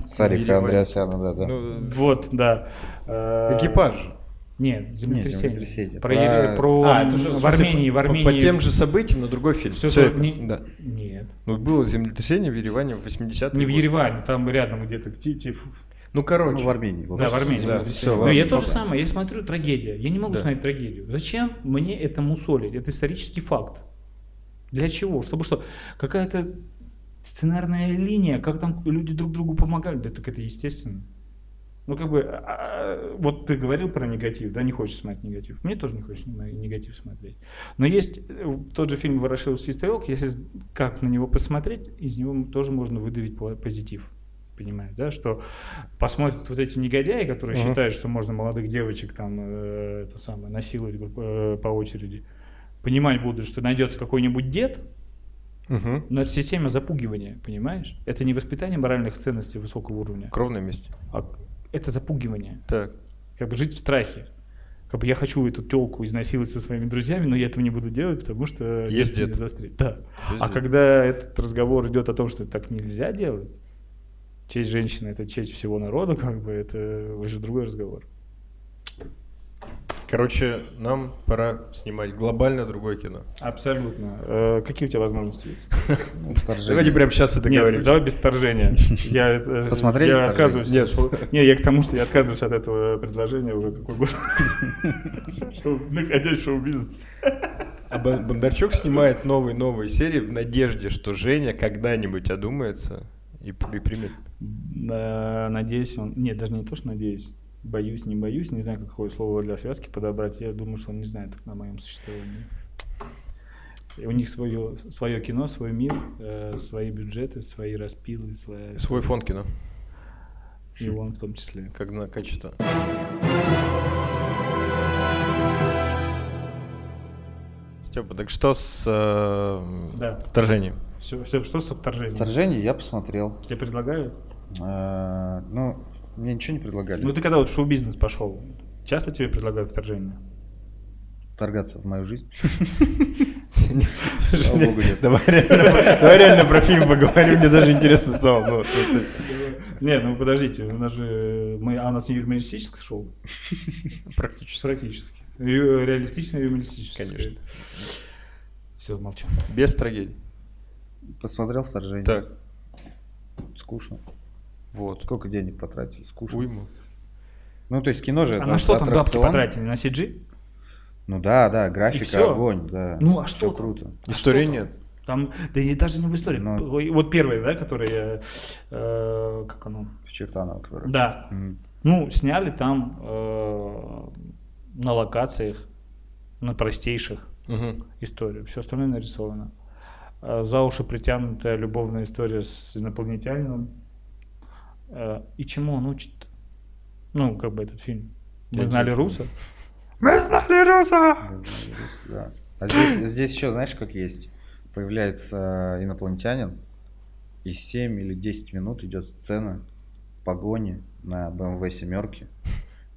Сарика. Андреасяна, да, да. Ну, Вот, да. Э, экипаж. Нет, землетрясение. землетрясение. Про, Про- про А, это же, в в Армении, в по- Армении. По, тем же событиям, но другой фильм. Всё то- это- не- да. Нет. Ну, было землетрясение в Ереване в 80-е Не в. Ереване, там рядом где-то. Ну, короче. Ну, в Армении. в Да, в. Армении. Да, всё, Но я то же самое, я смотрю трагедия. Я не могу Да. смотреть трагедию. Зачем мне это мусолить? Это исторический факт. Для чего? Чтобы что? Какая-то сценарная линия, как там люди друг другу помогали. Да так это естественно. Ну, как бы, а, а, вот ты говорил про негатив, да, не хочешь смотреть негатив. Мне тоже не хочется негатив смотреть. Но есть э, тот же фильм «Ворошиловский стрелок», если как на него посмотреть, из него тоже можно выдавить по- позитив. Понимаешь, да, что посмотрят вот эти негодяи, которые Мгм. считают, что можно молодых девочек там э, это самое, насиловать э, по очереди, понимать будут, что найдется какой-нибудь дед, Мгм. но это система запугивания, понимаешь? Это не воспитание моральных ценностей высокого уровня, Кровная месть. а это запугивание. Так. Как бы жить в страхе. Как бы я хочу эту телку изнасиловать со своими друзьями, но я этого не буду делать, потому что Есть меня застрелит. Да. Есть А дед. когда этот разговор идет о том, что так нельзя делать, честь женщины это честь всего народа, как бы это уже другой разговор. Короче, нам пора снимать глобально другое кино. Абсолютно. Э, какие у тебя возможности есть? Ну, вторжение. Давайте прямо сейчас это Нет, договоримся. давай без вторжения. Я, э, Посмотрели я отказываюсь. Нет. Не, я к тому, что я отказываюсь от этого предложения уже какой год. Находясь в шоу-бизнесе. А Бон- Бондарчук снимает новые-новые серии в надежде, что Женя когда-нибудь одумается и примет. Э, Надеюсь, он... Нет, даже не то, что надеюсь. Боюсь, не боюсь. Не знаю, какое слово для связки подобрать. Я думаю, что он не знает о моем существовании. И у них свое, свое кино, свой мир, э, свои бюджеты, свои распилы, своя... Свой фонд кино, И он в том числе. как на качество. Степа, так что с э, Да. вторжением? Все, все, что со вторжением? Вторжение я посмотрел. Тебе предлагают? Э, Ну, мне ничего не предлагали. Ну ты когда вот в шоу-бизнес пошел, часто тебе предлагают вторжение? Торгаться в мою жизнь. Слушай, Слава богу, нет. Давай реально, про фильм поговорим, мне даже интересно стало. Ну. Не, ну подождите, у нас же мы, а у нас не юмористическое шоу? Практически. Практически. Ре- Реалистичное юмористическое. Конечно. Все, молчу. Без трагедий. Посмотрел вторжение. Так, Скучно. Вот. Сколько денег потратили? Скучно. Уйму. Ну, то есть кино же А это на что там бабки потратили? На CG? Ну да, да, графика, огонь, да. Ну, а что там? круто. Истории что нет. Там, да и даже не в истории. Ну. Ой, Вот первое, да, которое, э, как оно? В Чертаново, который. Да. Мгм. Ну, сняли там э, на локациях, на простейших Мгм. историю. Все остальное нарисовано. А За уши притянутая любовная история с инопланетянином. Э, И чему он учит? Ну, как бы этот фильм. Мы Я знали Руса. Мы знали Руса! Да. А здесь, здесь еще, знаешь, как есть? Появляется инопланетянин, и 7 или 10 минут идет сцена погони на BMW семерке.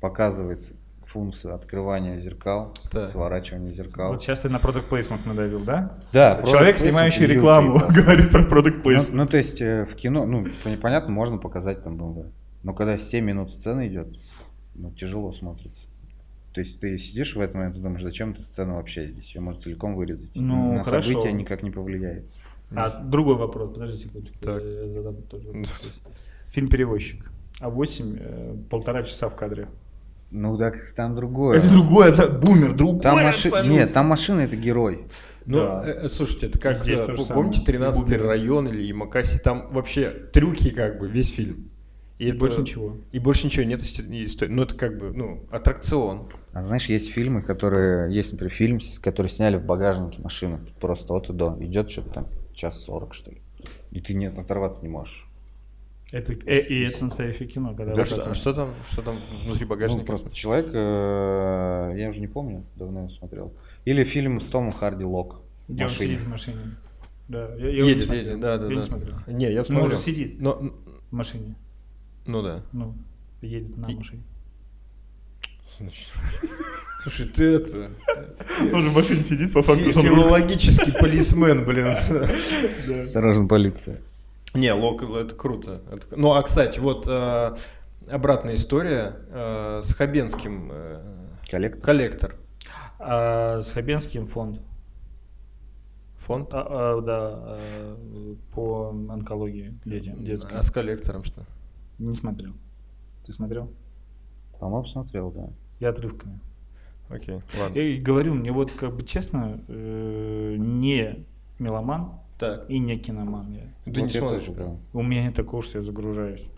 Показывается функция открывания зеркал, Да. сворачивания зеркал. Вот сейчас ты на Product Placement надавил, да? Да, Человек, снимающий рекламу, да. говорит про Product Ну, Placement. ну, то есть э, в кино, ну, понятно, можно показать там BMW. Но когда 7 минут сцены идет, ну, тяжело смотрится. То есть ты сидишь в этот момент и думаешь, зачем эта сцена вообще здесь? Ее можно целиком вырезать. Ну, На хорошо. события никак не повлияет. А другой вопрос, подожди секундочку. Так. я задам тоже вопрос. Фильм «Перевозчик». А 8 полтора часа в кадре. Ну так там другое. Это другое, это бумер, другое Там маши... Нет, там машина это герой. Ну, Да. э, э, слушайте, это как, Здесь то же п- самое. помните 13 Бумер. район или Ямакаси, там вообще трюки как бы, весь фильм. И это- больше ничего. И больше ничего, нет и истории. Ну, это как бы, ну, аттракцион. А знаешь, есть фильмы, которые... Есть, например, фильм, который сняли в багажнике машины. Просто от и до. Идет что-то там час сорок, что ли. И ты не, оторваться не можешь. Это, э, и это настоящее кино. Когда Да, вот что, это- а что там, что там внутри Ну, багажника? просто человек, э, я уже не помню, давно его смотрел. Или фильм с Томом Харди «Лок» Где он сидит в машине. Да, я, я едет, смотрел. едет, да, да, я да. не смотрел. Не, я Ну, смотрел. он же сидит Но, в машине. ну да. Ну, едет на И- машине. Слушай, ты это... Он же в машине сидит, по факту, Филологический полисмен, блин. Осторожно, полиция. Не, локал это круто. Это- Ну, а кстати, вот э, обратная история э, с Хабенским. э, Коллектор. Коллектор. А, с Хабенским фонд. Фонд. А, а, да, а, по онкологии детям, детским. А с коллектором что? Не смотрел. Ты смотрел? По-моему, смотрел, да. Я отрывками. Окей, ладно. Я и говорю, мне вот как бы честно, э, не меломан Так, и не киноман я. ты не Вот смотришь прям? У меня нет такого, что я загружаюсь.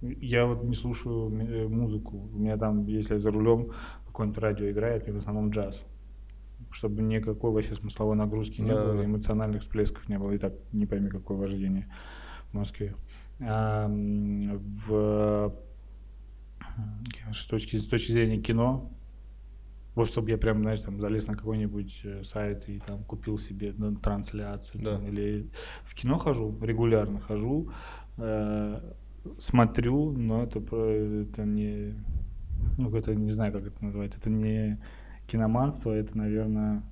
Я вот не слушаю э, музыку. У меня там, если я за рулем, какое-нибудь радио играет, и в основном джаз. Чтобы никакой вообще смысловой нагрузки не Да, было, да. эмоциональных всплесков не было. И так не пойми, какое вождение в Москве. А, в, с, точки, с точки зрения кино, вот чтобы я прям, знаешь, там залез на какой-нибудь э, сайт и там купил себе ну, трансляцию. Да. там, или в кино хожу, регулярно хожу, э, смотрю, но это, это не, ну, это не знаю, как это назвать, это не киноманство, это, наверное,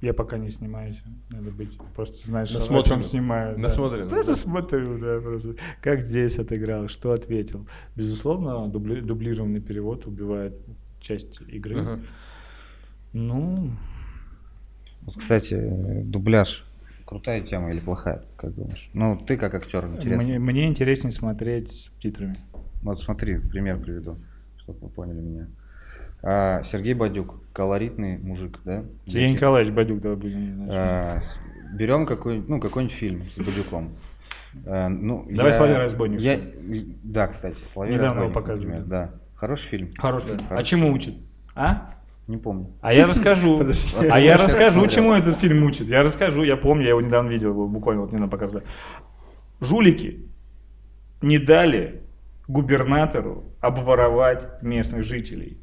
я пока не снимаюсь, надо быть, просто знаешь, что, о чем снимаю. да. Насмотренным, Просто да. смотрю, да, просто. Как здесь отыграл, что ответил. Безусловно, дубли- дублированный перевод убивает часть игры. Ага. Ну, Вот, кстати, дубляж. Крутая тема или плохая, как думаешь? Ну, ты как актер, интересно. мне, мне интереснее смотреть с титрами. Вот смотри, пример приведу, чтобы вы поняли меня. А, Сергей Бадюк, колоритный мужик, да? Сергей Дети. Николаевич Бадюк, да, будем. А, берем какой, ну, какой-нибудь фильм с Бадюком. А, ну, Давай «Славян разбойник» я-. Да, кстати, Славян Недавно его показывали. например, Да. Хороший фильм. Хороший. фильм. А Хороший. чему учит? А? Не помню. А я расскажу. Подожди. А я расскажу, чему этот фильм учит. Я расскажу, я помню, я его недавно видел, его буквально вот недавно показывали. Жулики не дали губернатору обворовать местных жителей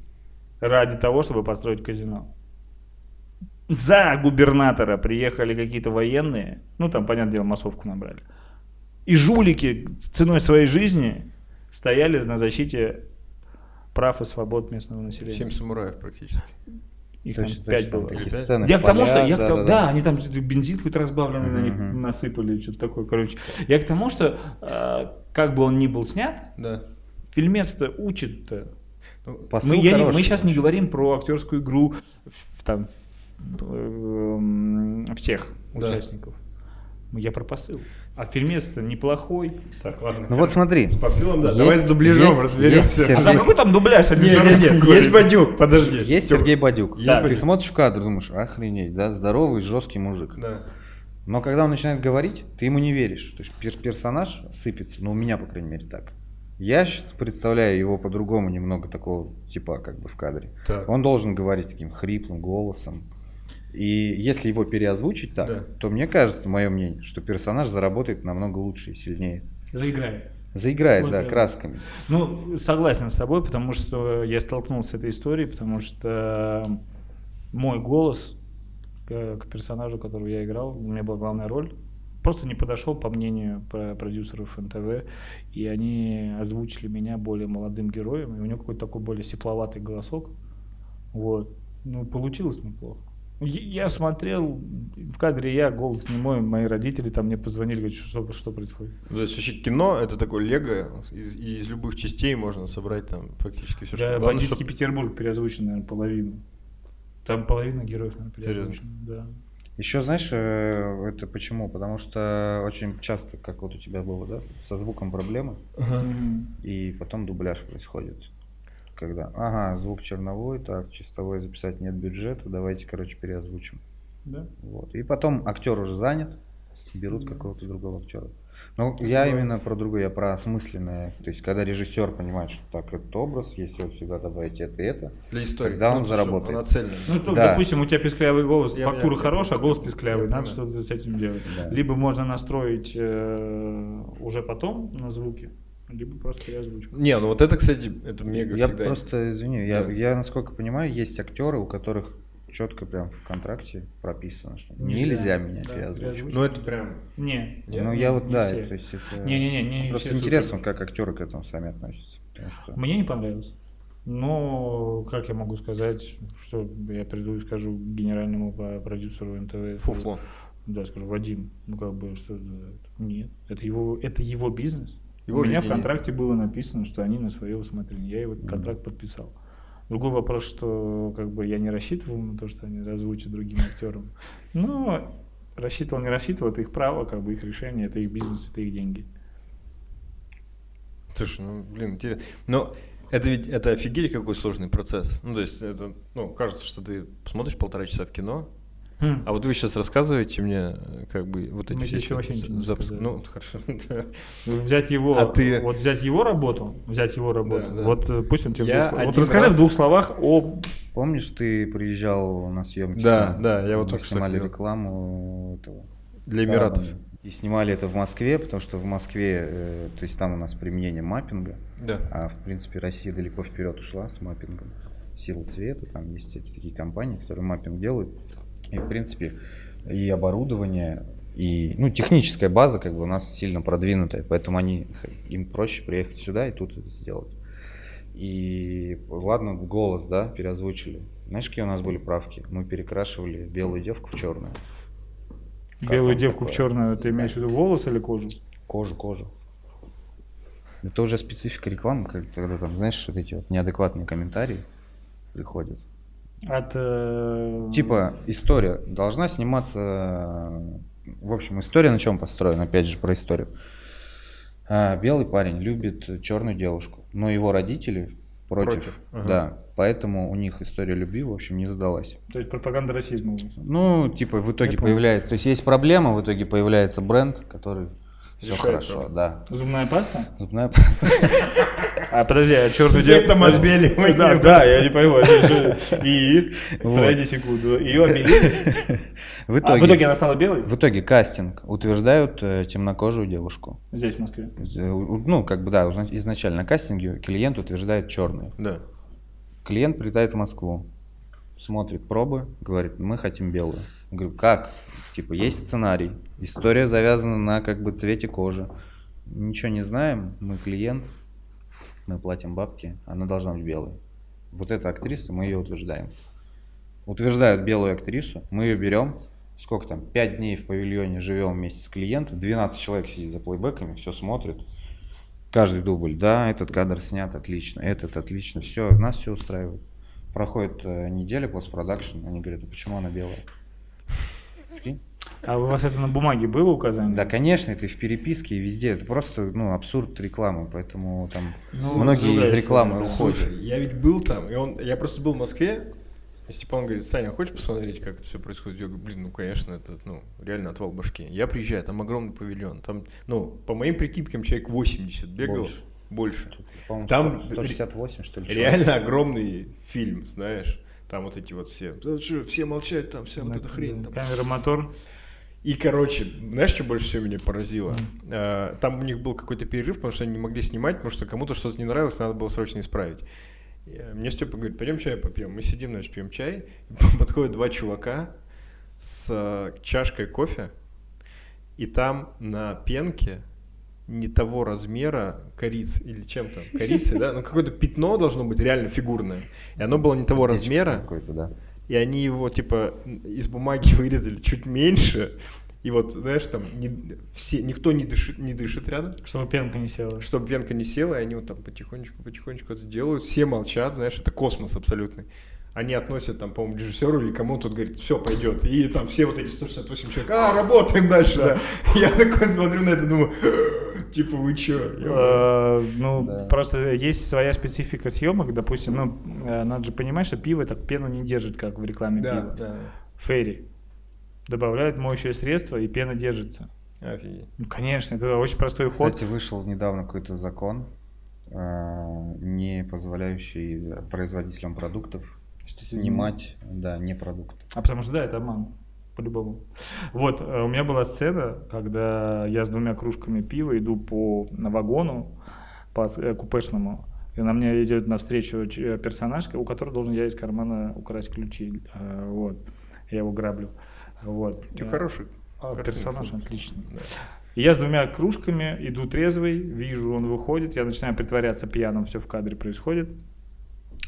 ради того, чтобы построить казино. За губернатора приехали какие-то военные, ну там, понятное дело, массовку набрали. И жулики ценой своей жизни стояли на защите прав и свобод местного населения. Семь самураев практически. Их Точно, там пять было. такие сцены Я к тому, что, я к тому- да, да-да-да. они там бензин какой-то разбавленный на них насыпали, что-то такое, короче. Я к тому, что э, как бы он ни был снят, Да. фильмец-то учит-то. Ну, Посыл Мы, я не- мы хороший, сейчас не говорим про актерскую игру в- там, в- эм, всех Да. участников. Я про посыл. А фильмец-то неплохой. Так, ладно. Ну вот смотри. С посылом, да. Есть- Давай с дубляжом есть- разберемся. есть А Сергей- там какой там дубляж? Не, не, не, есть Бадюк, подожди. Есть. Сергей Бадюк. Я Ты Бадюк. смотришь в кадр, думаешь, охренеть, да, здоровый, жесткий мужик. Да. Но когда он начинает говорить, ты ему не веришь. То есть пер- персонаж сыпется, ну у меня, по крайней мере, так. Я представляю его по-другому немного такого типа как бы в кадре. Так. Он должен говорить таким хриплым голосом. И если его переозвучить так, Да. то мне кажется, мое мнение, что персонаж заработает намного лучше и сильнее. Заиграет. Заиграет, Вот да, это. красками. Ну, согласен с тобой, потому что я столкнулся с этой историей, потому что мой голос к, персонажу, которого я играл, у меня была главная роль, просто не подошел, по мнению про- продюсеров НТВ, и они озвучили меня более молодым героем, и у него какой-то такой более сепловатый голосок. Вот. Ну, получилось неплохо. Я смотрел, в кадре я, голос не мой, мои родители там мне позвонили, говорят, что, что происходит. То есть вообще кино это такое лего, из, из любых частей можно собрать там фактически все, Да, что бандитский чтоб- Петербург переозвучен, наверное, половину. Там половина героев, наверное, Серьезно? переозвучена. Да. Еще знаешь, э, это почему? Потому что очень часто, как вот у тебя было, да, со звуком проблемы, и потом дубляж происходит. Когда, ага, звук черновой, так, чистовой записать нет бюджета, давайте, короче, переозвучим. Да? Вот. И потом актер уже занят, берут какого-то другого актера. Ну, я именно про другое, я про осмысленное. То есть, когда режиссер понимает, что так, этот образ, если вот сюда добавить это и это, для истории. Когда он Ну, заработает. Ну, что, Да. допустим, у тебя писклявый голос, Я фактура хорошая, а я голос понимаю, писклявый, я надо что-то с этим делать. Да. Либо можно настроить э, уже потом на звуки, либо просто переозвучку. Не, ну вот это, кстати, это мега я всегда. просто, извини, я, Да. я, насколько понимаю, есть актеры, у которых четко прям в контракте прописано, что Нельзя. нельзя, меня Да, переозвучивать. Ну это прям... Не. Нет, Ну, я вот, не да, все. то есть это... Не-не-не, не Просто все интересно, как актеры к этому сами относятся. Что... Мне не понравилось. Но, как я могу сказать, что я приду и скажу генеральному продюсеру НТВ. Фуфло. Да, скажу, Вадим, ну как бы, что это? Нет, это его, это его бизнес. Его У меня в контракте было написано, что они на свое усмотрение. Я его контракт подписал. Другой вопрос, что как бы я не рассчитывал на то, что они озвучат другим актерам. Но рассчитывал, не рассчитывал, это их право, как бы их решение, это их бизнес, это их деньги. Слушай, ну, блин, интересно. Но это ведь, это офигеть какой сложный процесс. Ну, то есть, это, ну, кажется, что ты смотришь полтора часа в кино, Хм. а вот вы сейчас рассказываете мне, как бы, вот эти Мы все еще вообще запуск-. Ну, хорошо, да. Взять его, А ты- вот взять его работу, взять его работу. Да, да. Вот э, пусть он тебе Я двух Вот расскажи раз- в двух словах о Помнишь, ты приезжал на съемки? Да, на- да, я вот мы только что снимали видел. рекламу этого. Для Эмиратов. И снимали это в Москве, потому что в Москве, э, то есть там у нас применение маппинга, Да. а в принципе Россия далеко вперед ушла с маппингом. Сила цвета, там есть всякие такие компании, которые маппинг делают. И в принципе и оборудование, и ну, техническая база как бы у нас сильно продвинутая, поэтому они, им проще приехать сюда и тут это сделать. И ладно, голос, да, переозвучили. Знаешь, какие у нас были правки? Мы перекрашивали белую девку в черную. Как белую девку в такое? черную. Ты имеешь в виду волос или кожу? Кожу, кожу. Это уже специфика рекламы, когда там, знаешь, вот эти вот неадекватные комментарии приходят. От э, Типа, история должна сниматься... э, В общем, история на чем построена? Опять же, про историю. А, белый парень любит черную девушку, но его родители против. Против, ага. Да, поэтому у них история любви, в общем, не задалась. То есть пропаганда расизма. Ну, типа, в итоге Я появляется... То есть, есть проблема, в итоге появляется бренд, который... Все хорошо, да. Зубная паста? Зубная А, подожди, а черную С эффектом девку- отбеливания. Да, да, я не пойму. И? Подожди секунду. Ее обелили? В А итоге, в итоге она стала белой? в итоге кастинг утверждают э, темнокожую девушку. Здесь, в Москве. Э, Ну, как бы, да, изначально на кастинге клиент утверждает черную. Да. Клиент прилетает в Москву, смотрит пробы, говорит, мы хотим белую. Я говорю, как? Типа, есть сценарий, история завязана на как бы цвете кожи. Ничего не знаем, мы клиент, мы платим бабки, она должна быть белой. Вот эта актриса, мы ее утверждаем. Утверждают белую актрису, мы ее берем, сколько там, 5 дней в павильоне живем вместе с клиентом, 12 человек сидит за плейбеками, все смотрит. Каждый дубль, да, этот кадр снят отлично, этот отлично, все, нас все устраивает. Проходит э, неделя постпродакшн, они говорят, а почему она белая? А у вас это на бумаге было указание? Да, конечно, это и в переписке, и везде. Это просто ну, абсурд рекламы, поэтому там Ну, многие из рекламы уходят. Слушай, я ведь был там, и он, я просто был в Москве, и Степан говорит, Саня, хочешь посмотреть, как это все происходит? Я говорю, блин, ну, конечно, это, ну, реально отвал башки. Я приезжаю, там огромный павильон, там, ну, по моим прикидкам, человек 80 бегал. Больше. Больше. По-моему, Там 100 168, что ли. Реально огромный фильм, знаешь. Там вот эти вот все. «Да что, все молчат, там вся вот эта хрень. там». Камера, мотор. И, короче, знаешь, что больше всего меня поразило? Э, Там у них был какой-то перерыв, потому что они не могли снимать, потому что кому-то что-то не нравилось, надо было срочно исправить. Э, Мне Степа говорит, пойдем чай попьем. Мы сидим, значит, пьем чай. Подходят два чувака с э, чашкой кофе, и там на пенке не того размера корицы или чем там, корицы, да, ну какое-то пятно должно быть реально фигурное, и оно было не того размера, Какой-то, да. И они его, типа, из бумаги вырезали чуть меньше, и вот, знаешь, там не- все, никто не дышит, не дышит рядом, Чтобы пенка не села. чтобы венка не села, и они вот там потихонечку-потихонечку это делают, все молчат, знаешь, это космос абсолютный. Они относят там, по-моему, режиссеру или кому-то, говорит, все, пойдет. И там все вот эти 168 человек, а, работаем дальше, да. Я такой смотрю на это, думаю, типа, вы че? Э, Ну, просто есть своя специфика съемок, допустим, ну, э, надо же понимать, что пиво так пену не держит, как в рекламе пива. Ферри. Добавляют моющее средство, и пена держится. Офигеть. Ну, конечно, это очень простой ход. Кстати, вышел недавно какой-то закон, э, не позволяющий производителям продуктов снимать, да, не продукт. А потому что да, это обман. По-любому. Вот, э, у меня была сцена, когда я с двумя кружками пива иду по вагону, по э, купешному, и на меня идет навстречу э, персонаж, у которого должен я из кармана украсть ключи. Вот. Я его граблю. Вот. Ты хороший. а, персонаж отличный. Да. Я с двумя кружками иду трезвый, вижу, он выходит, я начинаю притворяться пьяным, все в кадре происходит.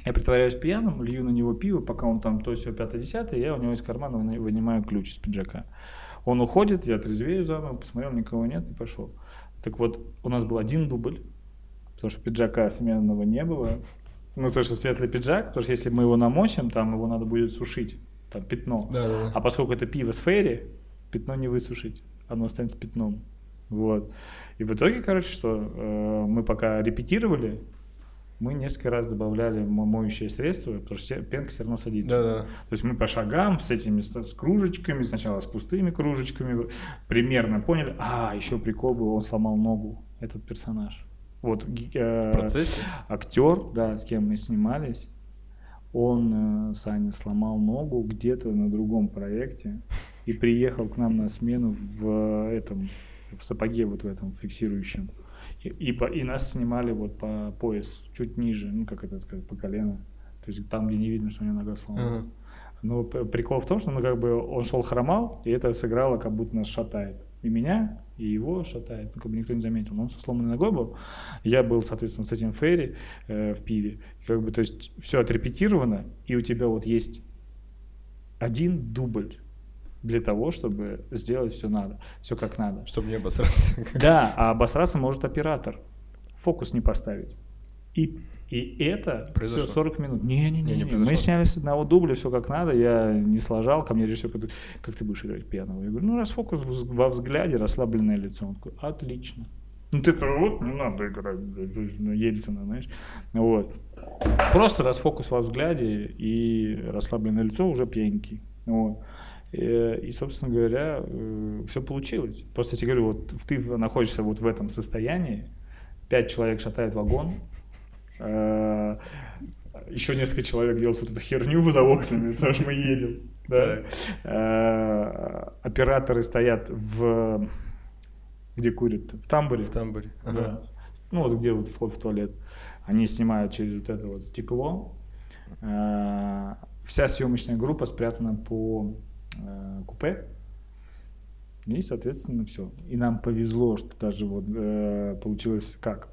Я притворяюсь пьяным, лью на него пиво, пока он там то все пятое десятое, я у него из кармана выни- вынимаю ключ из пиджака. Он уходит, я трезвею заново, посмотрел, никого нет и пошел. Так вот, у нас был один дубль, потому что пиджака сменного не было. Ну, то, что светлый пиджак, потому что если мы его намочим, там его надо будет сушить, там пятно. Да, да, А поскольку это пиво с фейри, пятно не высушить, оно останется пятном. Вот. И в итоге, короче, что э, мы пока репетировали, мы несколько раз добавляли мо- моющее средство, потому что пенка все равно садится. Да, да. То есть мы по шагам с этими с, кружечками, сначала с пустыми кружечками, примерно поняли. А, еще прикол был, он сломал ногу, этот персонаж. Вот э, актер, да, с кем мы снимались, он, э, Саня, сломал ногу где-то на другом проекте и приехал к нам на смену в э, этом, в сапоге вот в этом фиксирующем. И, и, по- и нас снимали вот по пояс, чуть ниже, ну, как это сказать, по колено. То есть там, где не видно, что у него нога сломана. Ага. Но прикол в том, что ну, как бы он шел хромал, и это сыграло, как будто нас шатает. И меня, и его шатает. Ну, как бы никто не заметил. Но он со сломанной ногой был. Я был, соответственно, с этим Ферри э, в пиве. И как бы, то есть, все отрепетировано, и у тебя вот есть один дубль для того, чтобы сделать все надо, все как надо. Чтобы не обосраться. Да, а обосраться может оператор. Фокус не поставить. И, и это Произошло. все 40 минут. Не-не-не. Не, не Мы сняли с одного дубля, все как надо. Я не сложал. Ко мне режиссер говорит, как ты будешь играть пьяного? Я говорю, ну раз фокус во взгляде, расслабленное лицо. Он такой, отлично. Ну ты вот не надо играть, есть, ну, Ельцина, знаешь. Вот. Просто раз фокус во взгляде и расслабленное лицо уже пьяненький. Вот. Э, И, собственно говоря, все получилось. Просто я тебе говорю, вот ты находишься вот в этом состоянии, пять человек шатают вагон, э, еще несколько человек делают вот эту херню за окнами, потому что мы едем. да. Э, Операторы стоят в... Где курят? В тамбуре. В тамбуре. Да. Ну, вот где вот вход в туалет. Они снимают через вот это вот стекло. Э, Вся съемочная группа спрятана по э, купе. И, соответственно, все. И нам повезло, что даже вот э, получилось как.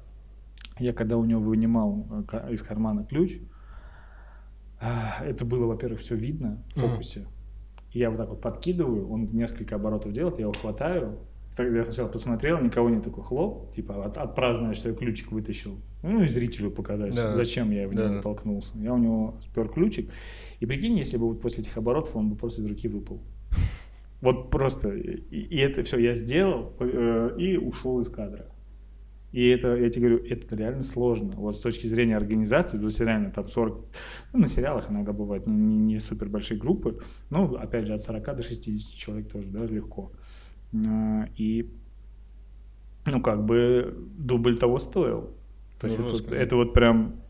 Я когда у него вынимал э, из кармана ключ, а, это было, во-первых, все видно в фокусе. И я вот так вот подкидываю, он несколько оборотов делает, я его хватаю. Тогда я сначала посмотрел, никого нет, такой хлоп, типа от, отпраздновать, что я ключик вытащил. Ну и зрителю показать, Да. зачем я в него Да. толкнулся. Я у него спер ключик. И прикинь, если бы вот после этих оборотов он бы просто из руки выпал. Вот просто. И, и это все я сделал э, и ушел из кадра. И это, я тебе говорю, это реально сложно. Вот с точки зрения организации, то есть реально там 40, ну, на сериалах иногда бывают не, не, не супер большие группы, ну, опять же, от 40 до 60 человек тоже, да, легко. А, И, ну, как бы дубль того стоил. То Ну, есть это, жестко, да. это вот прям,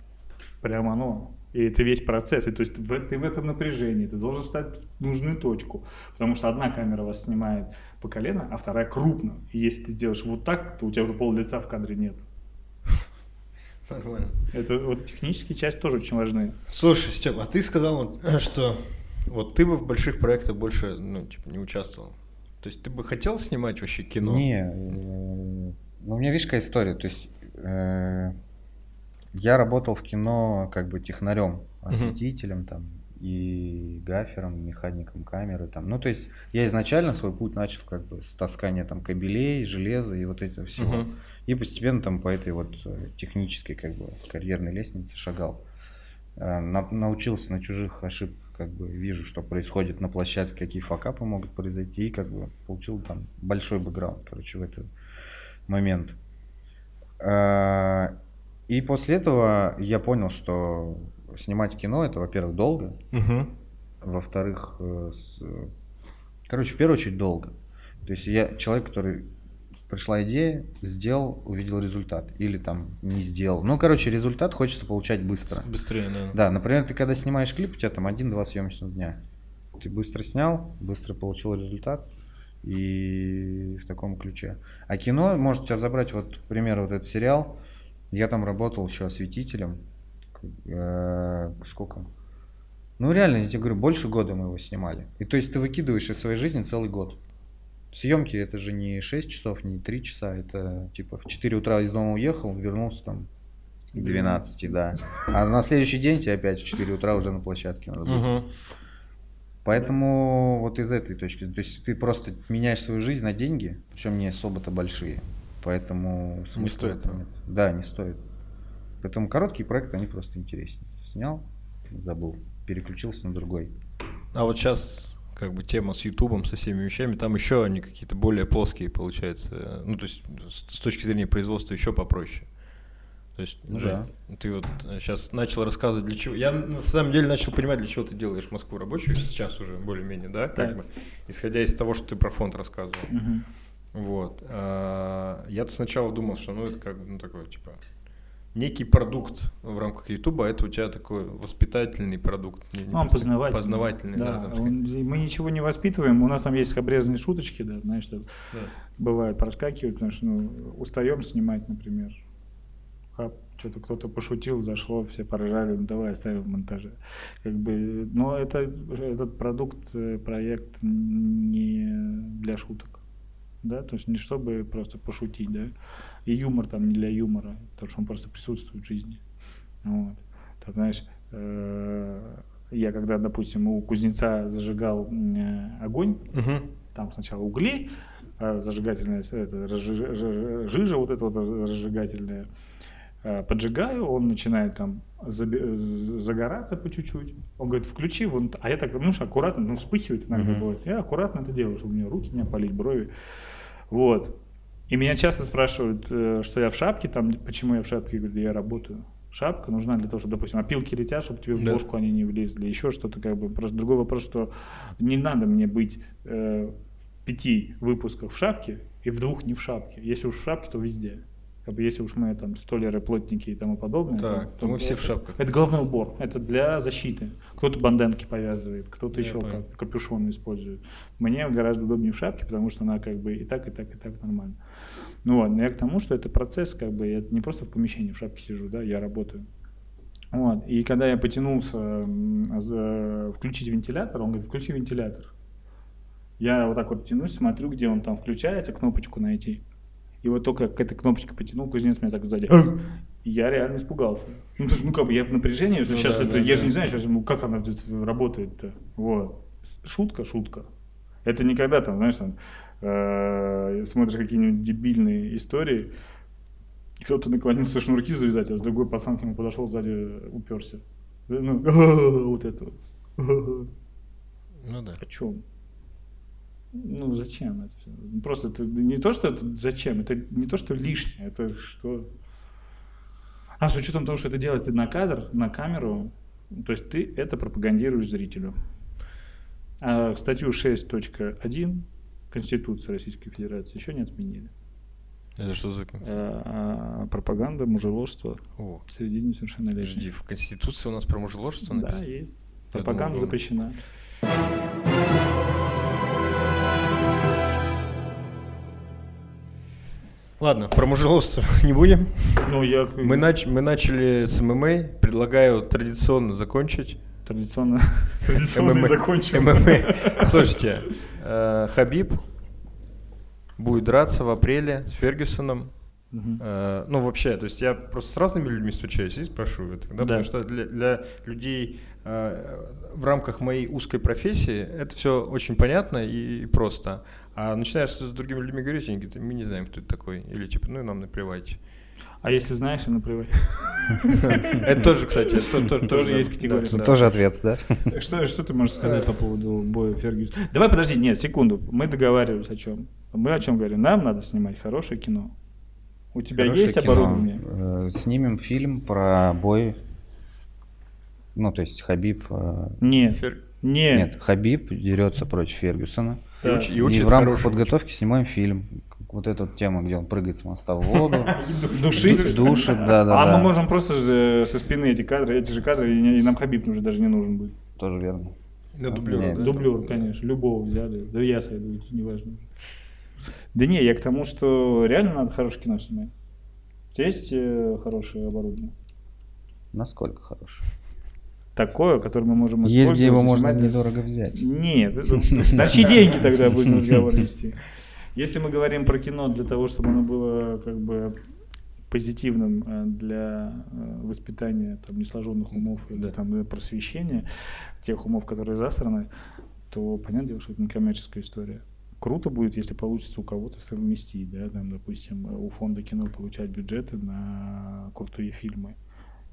прям оно. И это весь процесс. И то есть в, ты в этом напряжении, ты должен встать в нужную точку. Потому что одна камера вас снимает по колено, а вторая крупно. И если ты сделаешь вот так, то у тебя уже пол лица в кадре нет. Нормально. Это вот технические части тоже очень важны. Слушай, Степ, а ты сказал, вот, что вот ты бы в больших проектах больше, ну, типа, не участвовал. То есть ты бы хотел снимать вообще кино? Не, э, ну у меня видишь какая история, то есть э, я работал в кино как бы технарем, осветителем там и гафером, механиком камеры там. Ну то есть я изначально свой путь начал как бы с таскания там кабелей, железа и вот этого всего. И постепенно там по этой вот э, технической как бы карьерной лестнице шагал. Э, на- научился на чужих ошибках, как бы вижу, что происходит на площадке, какие факапы могут произойти, и как бы получил там большой бэкграунд, короче, в этот момент. Э, И после этого я понял, что снимать кино это, во-первых, долго, Мгм. во-вторых, э, с- э, короче, в первую очередь долго. То есть я человек, который пришла идея, сделал, увидел результат. Или там не сделал. Ну, короче, результат хочется получать быстро. Быстрее, да. Да, например, ты когда снимаешь клип, у тебя там один-два съемочных дня. Ты быстро снял, быстро получил результат и в таком ключе. А кино может тебя забрать, вот, к примеру, вот этот сериал. Я там работал еще осветителем. Э, Сколько? Ну, реально, я тебе говорю, больше года мы его снимали. И то есть ты выкидываешь из своей жизни целый год. Съемки это же не 6 часов, не 3 часа, это типа в 4 утра из дома уехал, вернулся там К 12, да. А на следующий день тебе опять в 4 утра уже на площадке надо быть. Поэтому вот из этой точки, то есть ты просто меняешь свою жизнь на деньги, причем не особо-то большие. Поэтому Не стоит нет. Да, не стоит. Поэтому короткие проекты, они просто интереснее. Снял, забыл, переключился на другой. А вот сейчас как бы тема с Ютубом, со всеми вещами, там еще они какие-то более плоские, получается. Ну, то есть с точки зрения производства еще попроще. То есть, Ну Жень, да. ты вот сейчас начал рассказывать, для чего. Я на самом деле начал понимать, для чего ты делаешь Москву рабочую сейчас уже более-менее, да, как Так. бы, исходя из того, что ты про фонд рассказывал. Мгм. Вот. А, Я-то сначала думал, что ну это как ну такой типа некий продукт в рамках Ютуба, а это у тебя такой воспитательный продукт. не- не просто познавательный. Познавательный, да. там он- мы ничего не воспитываем, у нас там есть обрезанные шуточки, да, знаешь, что Да. бывает проскакивают, потому что ну, устаем снимать, например. Хап, что-то кто-то пошутил, зашло, все поржали, ну, давай оставим в монтаже. Как бы, но это, этот продукт, э, проект не для шуток. Да, то есть не чтобы просто пошутить, да. И юмор там не для юмора, потому что он просто присутствует в жизни. Вот. Так, знаешь, э, я когда, допустим, у кузнеца зажигал э, огонь, Мгм. там сначала угли, а зажигательная это, жижа вот эта вот разжигательная, поджигаю, он начинает там загораться по чуть-чуть. Он говорит, включи вон, а я так, ну, ж аккуратно, ну, вспыхивает иногда Мгм. бывает. Я аккуратно это делаю, чтобы у меня руки не опалить, брови. Вот. И меня часто спрашивают, э, что я в шапке, там, почему я в шапке, я говорю, «Да я работаю. Шапка нужна для того, чтобы, допустим, опилки летят, чтобы тебе в Да. бошку они не влезли, еще что-то как бы. Просто другой вопрос, что не надо мне быть э, в пяти выпусках в шапке и в двух не в шапке. Если уж в шапке, то везде. Как бы если уж мы там столеры, плотники и тому подобное, Так, то мы все в это- шапках. Это головной убор, это для защиты. Кто-то банденки повязывает, кто-то Я еще понял. как капюшон использует. Мне гораздо удобнее в шапке, потому что она как бы и так, и так, и так нормально. Ну вот, но я к тому, что это процесс, как бы, я не просто в помещении в шапке сижу, да, я работаю. Вот. И когда я потянулся за- включить вентилятор, он говорит, включи вентилятор. Я вот так вот тянусь, смотрю, где он там включается, кнопочку найти. И вот только к этой кнопочке потянул, кузнец меня так сзади. Я реально испугался. Ну, потому что, ну, как бы я в напряжении, что Ну сейчас да, это, да, я да. же не знаю, сейчас, ну, как она тут работает-то. Вот. Шутка, шутка. Это никогда там, знаешь, там, э, смотришь какие-нибудь дебильные истории, кто-то наклонился шнурки завязать, а с другой пацан к нему подошел сзади, уперся. Ну, вот это вот. Ну да. О чем? Ну, зачем это? Ну, Просто это не то, что это зачем, это не то, что лишнее, это что... А с учетом того, что это делается на кадр, на камеру, то есть ты это пропагандируешь зрителю. А статью 6.1 Конституции Российской Федерации еще не отменили. Это что за... Э, а пропаганда мужеложства О, среди несовершеннолетних. подожди, в Конституции у нас про мужеложество Да, написано? есть. Я Пропаганда думал, запрещена. Ладно, про мужеложство не будем. Ну, я Мы, нач- мы начали с ММА. Предлагаю традиционно закончить. традиционно, традиционно закончим. ММА. Слушайте, э, Хабиб будет драться в апреле с Фергюсоном. Мгм. Э, Ну, вообще, то есть я просто с разными людьми встречаюсь и спрашиваю это. Да, Да. Потому что для, для людей э, в рамках моей узкой профессии это все очень понятно и, и просто. А начинаешь с другими людьми говорить, они говорят, мы не знаем, кто это такой. Или типа, ну и нам наплевать. А если знаешь, и наплевать. Это тоже, кстати, Тоже тоже есть категория. Это тоже ответ, да? Что, что ты можешь сказать по поводу боя Фергюс? Давай, подожди, нет, секунду. Мы договаривались о чем? Мы о чем говорим? Нам надо снимать хорошее кино. У тебя есть оборудование? Э, Снимем фильм про бой. Ну, то есть Хабиб... э, Нет. Нет, Хабиб дерется против Фергюсона. И, уч- и И, в рамках подготовки снимаем фильм. Вот эту тему, где он прыгает с моста в воду. Душить? Душит, да, да, а мы можем просто со спины эти кадры, эти же кадры, и, нам Хабиб уже даже не нужен будет. Тоже верно. На да? Дублер, конечно, любого взяли. Да я сойду, неважно. Да не, я к тому, что реально надо хорошее кино снимать. У тебя есть э, хорошее оборудование? Насколько хорош. Такое, которое мы можем Есть, использовать. где его можно снимать недорого взять. Нет, на чьи деньги тогда будем разговор вести? Если мы говорим про кино для того, чтобы оно было как бы позитивным э, для э, воспитания там, несложенных умов или Да. там, просвещения тех умов, которые засраны, то понятное дело, что это не коммерческая история. Круто будет, если получится у кого-то совместить, да, там, допустим, у фонда кино получать бюджеты на крутые фильмы.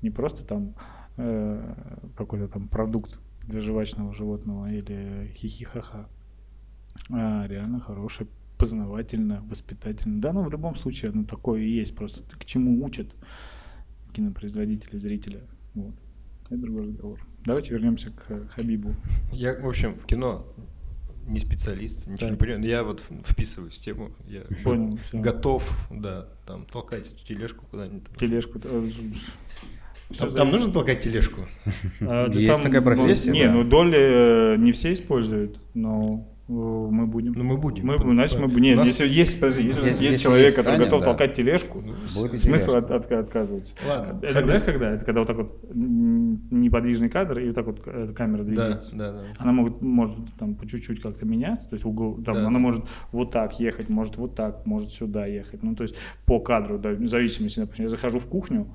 Не просто там какой-то там продукт для жвачного животного или хихихаха, а реально хороший, познавательно, воспитательно. Да, ну в любом случае оно такое и есть, просто к чему учат кинопроизводители, зрителя. Вот. Это другой разговор. Давайте вернемся к Хабибу. Я, в общем, в кино не специалист, ничего Так. не понимаю. Я вот вписываюсь в тему. Я Понял, готов, да, там толкать тележку куда-нибудь. Тележку. Там, там нужно толкать тележку? А, да Есть такая профессия, ну, не, да. ну доли э, не все используют, но э, мы будем. Ну, мы будем. Мы, значит, мы, нет, У нас- если есть, подожди, если, Если- есть человек, есть который Саня, готов да. толкать тележку, Будет смысл от, от- отказываться. Ладно, Это Хабиб. знаешь, когда? Это когда вот так вот неподвижный кадр и вот так вот э, камера Да, двигается. да, да. Она может, может там по чуть-чуть как-то меняться, то есть угол, там, Да. она может вот так ехать, может вот так, может сюда ехать. Ну, то есть по кадру, да, в зависимости, допустим, я захожу в кухню,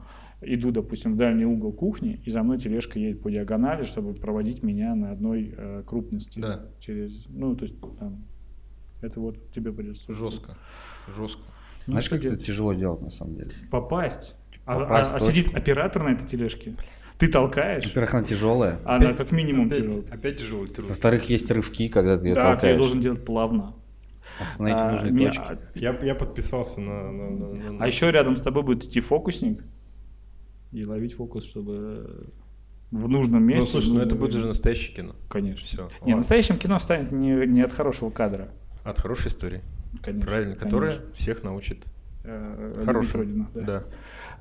иду, допустим, в дальний угол кухни, и за мной тележка едет по диагонали, чтобы проводить меня на одной э, крупности. Да. Через, ну, то есть там, это вот тебе придется. Жестко. Жестко. Ну, Знаешь, как это делать? тяжело делать на самом деле? Попасть. А- Попасть а, а сидит оператор на этой тележке. Ты толкаешь, Во-первых, она тяжелая. а она Опять- как минимум опять, тяжелая. опять труд. Во-вторых, есть рывки, когда ты ее Да, ты её толкаешь. должен делать плавно. Остановить А, нужной не, точке. а- Я, я подписался на... на- на- на- А еще рядом с тобой будет идти фокусник и ловить фокус, чтобы в нужном Ну, месте. слушай, в ну это будет уже настоящее кино. Конечно. Все. Не, настоящим кино станет не, не от хорошего кадра. От хорошей истории. Конечно. Правильно, конечно. которая всех научит Э, хорошему. родину, да. Да.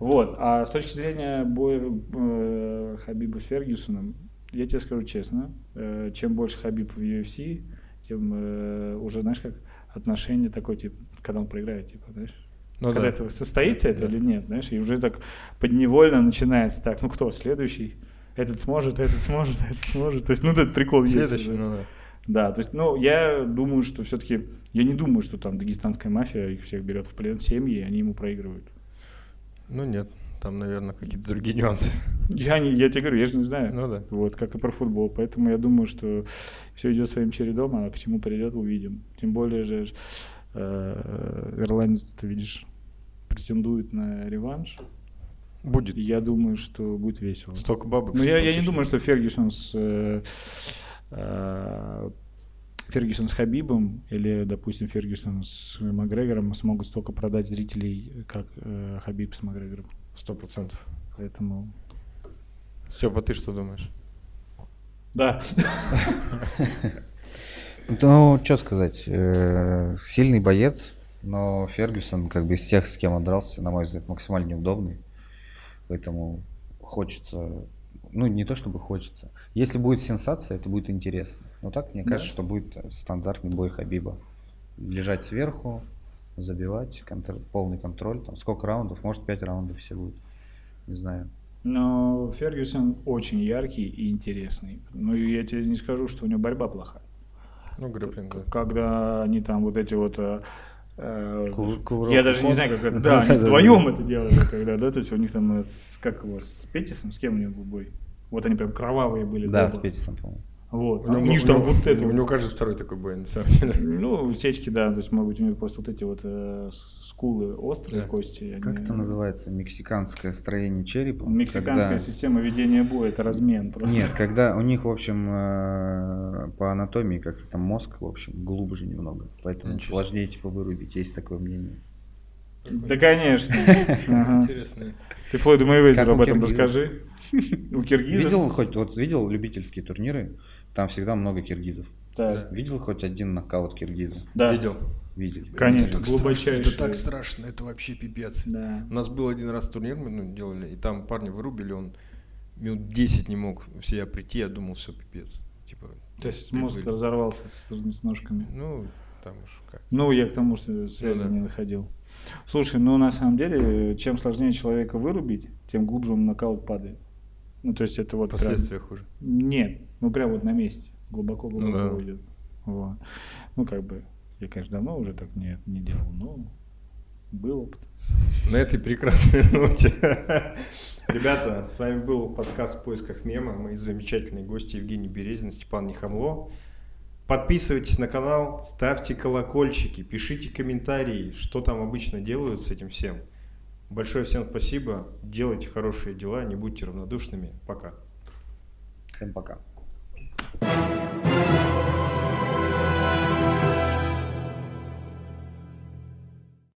Вот. А с точки зрения боя э, Хабиба с Фергюсоном, я тебе скажу честно, э, чем больше Хабиб в UFC, тем э, уже, знаешь, как отношение такое, типа, когда он проиграет, типа, знаешь, Ну когда да. это состоится это Да. или нет, знаешь, и уже так подневольно начинается так, ну кто следующий? Этот сможет, этот сможет, этот сможет. То есть, ну, этот прикол есть. Следующий, уже. ну да. Да, то есть, ну, я думаю, что все-таки, я не думаю, что там дагестанская мафия их всех берет в плен семьи, и они ему проигрывают. Ну нет, там, наверное, какие-то другие нюансы. Я, не, я тебе говорю, я же не знаю. Ну да. Вот, как и про футбол. Поэтому я думаю, что все идет своим чередом, а к чему придет, увидим. Тем более же ирландец, ты видишь, претендует на реванш. Будет. Я думаю, что будет весело. Столько бабок. Ну, я, я не думаю, что Фергюсон с э, э, Фергюсон с Хабибом или, допустим, Фергюсон с Макгрегором смогут столько продать зрителей, как э, Хабиб с Макгрегором. Сто процентов. Поэтому... Степа, ты что думаешь? Да. Ну, что сказать, э, сильный боец, но Фергюсон, как бы из всех, с кем он дрался, на мой взгляд, максимально неудобный. Поэтому хочется, ну, не то чтобы хочется. Если будет сенсация, это будет интересно. Но так, мне Да. кажется, что будет стандартный бой Хабиба. Лежать сверху, забивать, контр- полный контроль. Там сколько раундов? Может, 5 раундов все будет. Не знаю. Но Фергюсон очень яркий и интересный. Ну, я тебе не скажу, что у него борьба плохая. Ну, грэпплинг, да. Когда они там вот эти вот... э, э, кувырок я даже не знаю, как это. Да, они вдвоем это делали, когда, да, то есть у них там, с, как его, с Петисом, с кем у них был бой? Вот они прям кровавые были. Да, оба. с Петисом, по-моему. Вот. У А него, у них там него- вот это у него каждый второй такой бой, на самом деле. Ну, сечки, да, то есть, может быть, у них просто вот эти вот э, скулы острые Да. кости. Как они- это называется? Мексиканское строение черепа? Мексиканская Когда- система ведения боя, это размен просто. Нет, когда у них, в общем, э, по анатомии как-то там мозг, в общем, глубже немного. Поэтому Ничего сложнее типа вырубить, есть такое мнение. Да, конечно. Интересно. Ты Флойду Мэйвезеру об этом расскажи. У киргизов? Видел хоть, вот видел любительские турниры, там всегда много киргизов. Так, Видел хоть один нокаут киргиза? да. Видел. Видел. Конечно, Это страшно, Это так страшно, это вообще пипец. Да. У нас был один раз турнир, мы ну, делали, и там парня вырубили, он минут 10 не мог в себя прийти, я думал, все, пипец. Типа, То есть мозг разорвался с, с ножками. Ну, там уж как. Ну, я к тому, что связи Ну да. не находил. Слушай, ну на самом деле, чем сложнее человека вырубить, тем глубже он нокаут падает. Ну, то есть это вот прям- Последствия хуже. Нет, ну прям вот на месте. Глубоко-глубоко Ну да. уйдет. Вот. Ну, как бы, я, конечно, давно уже так не, не делал, но Был опыт. На этой прекрасной ноте. Ребята, с вами был подкаст «В поисках мема». Мои замечательные гости Евгений Березин, Степан Нехамло. Подписывайтесь на канал, ставьте колокольчики, пишите комментарии, что там обычно делают с этим всем. Большое всем спасибо. Делайте хорошие дела, не будьте равнодушными. Пока. Всем пока. Thank you.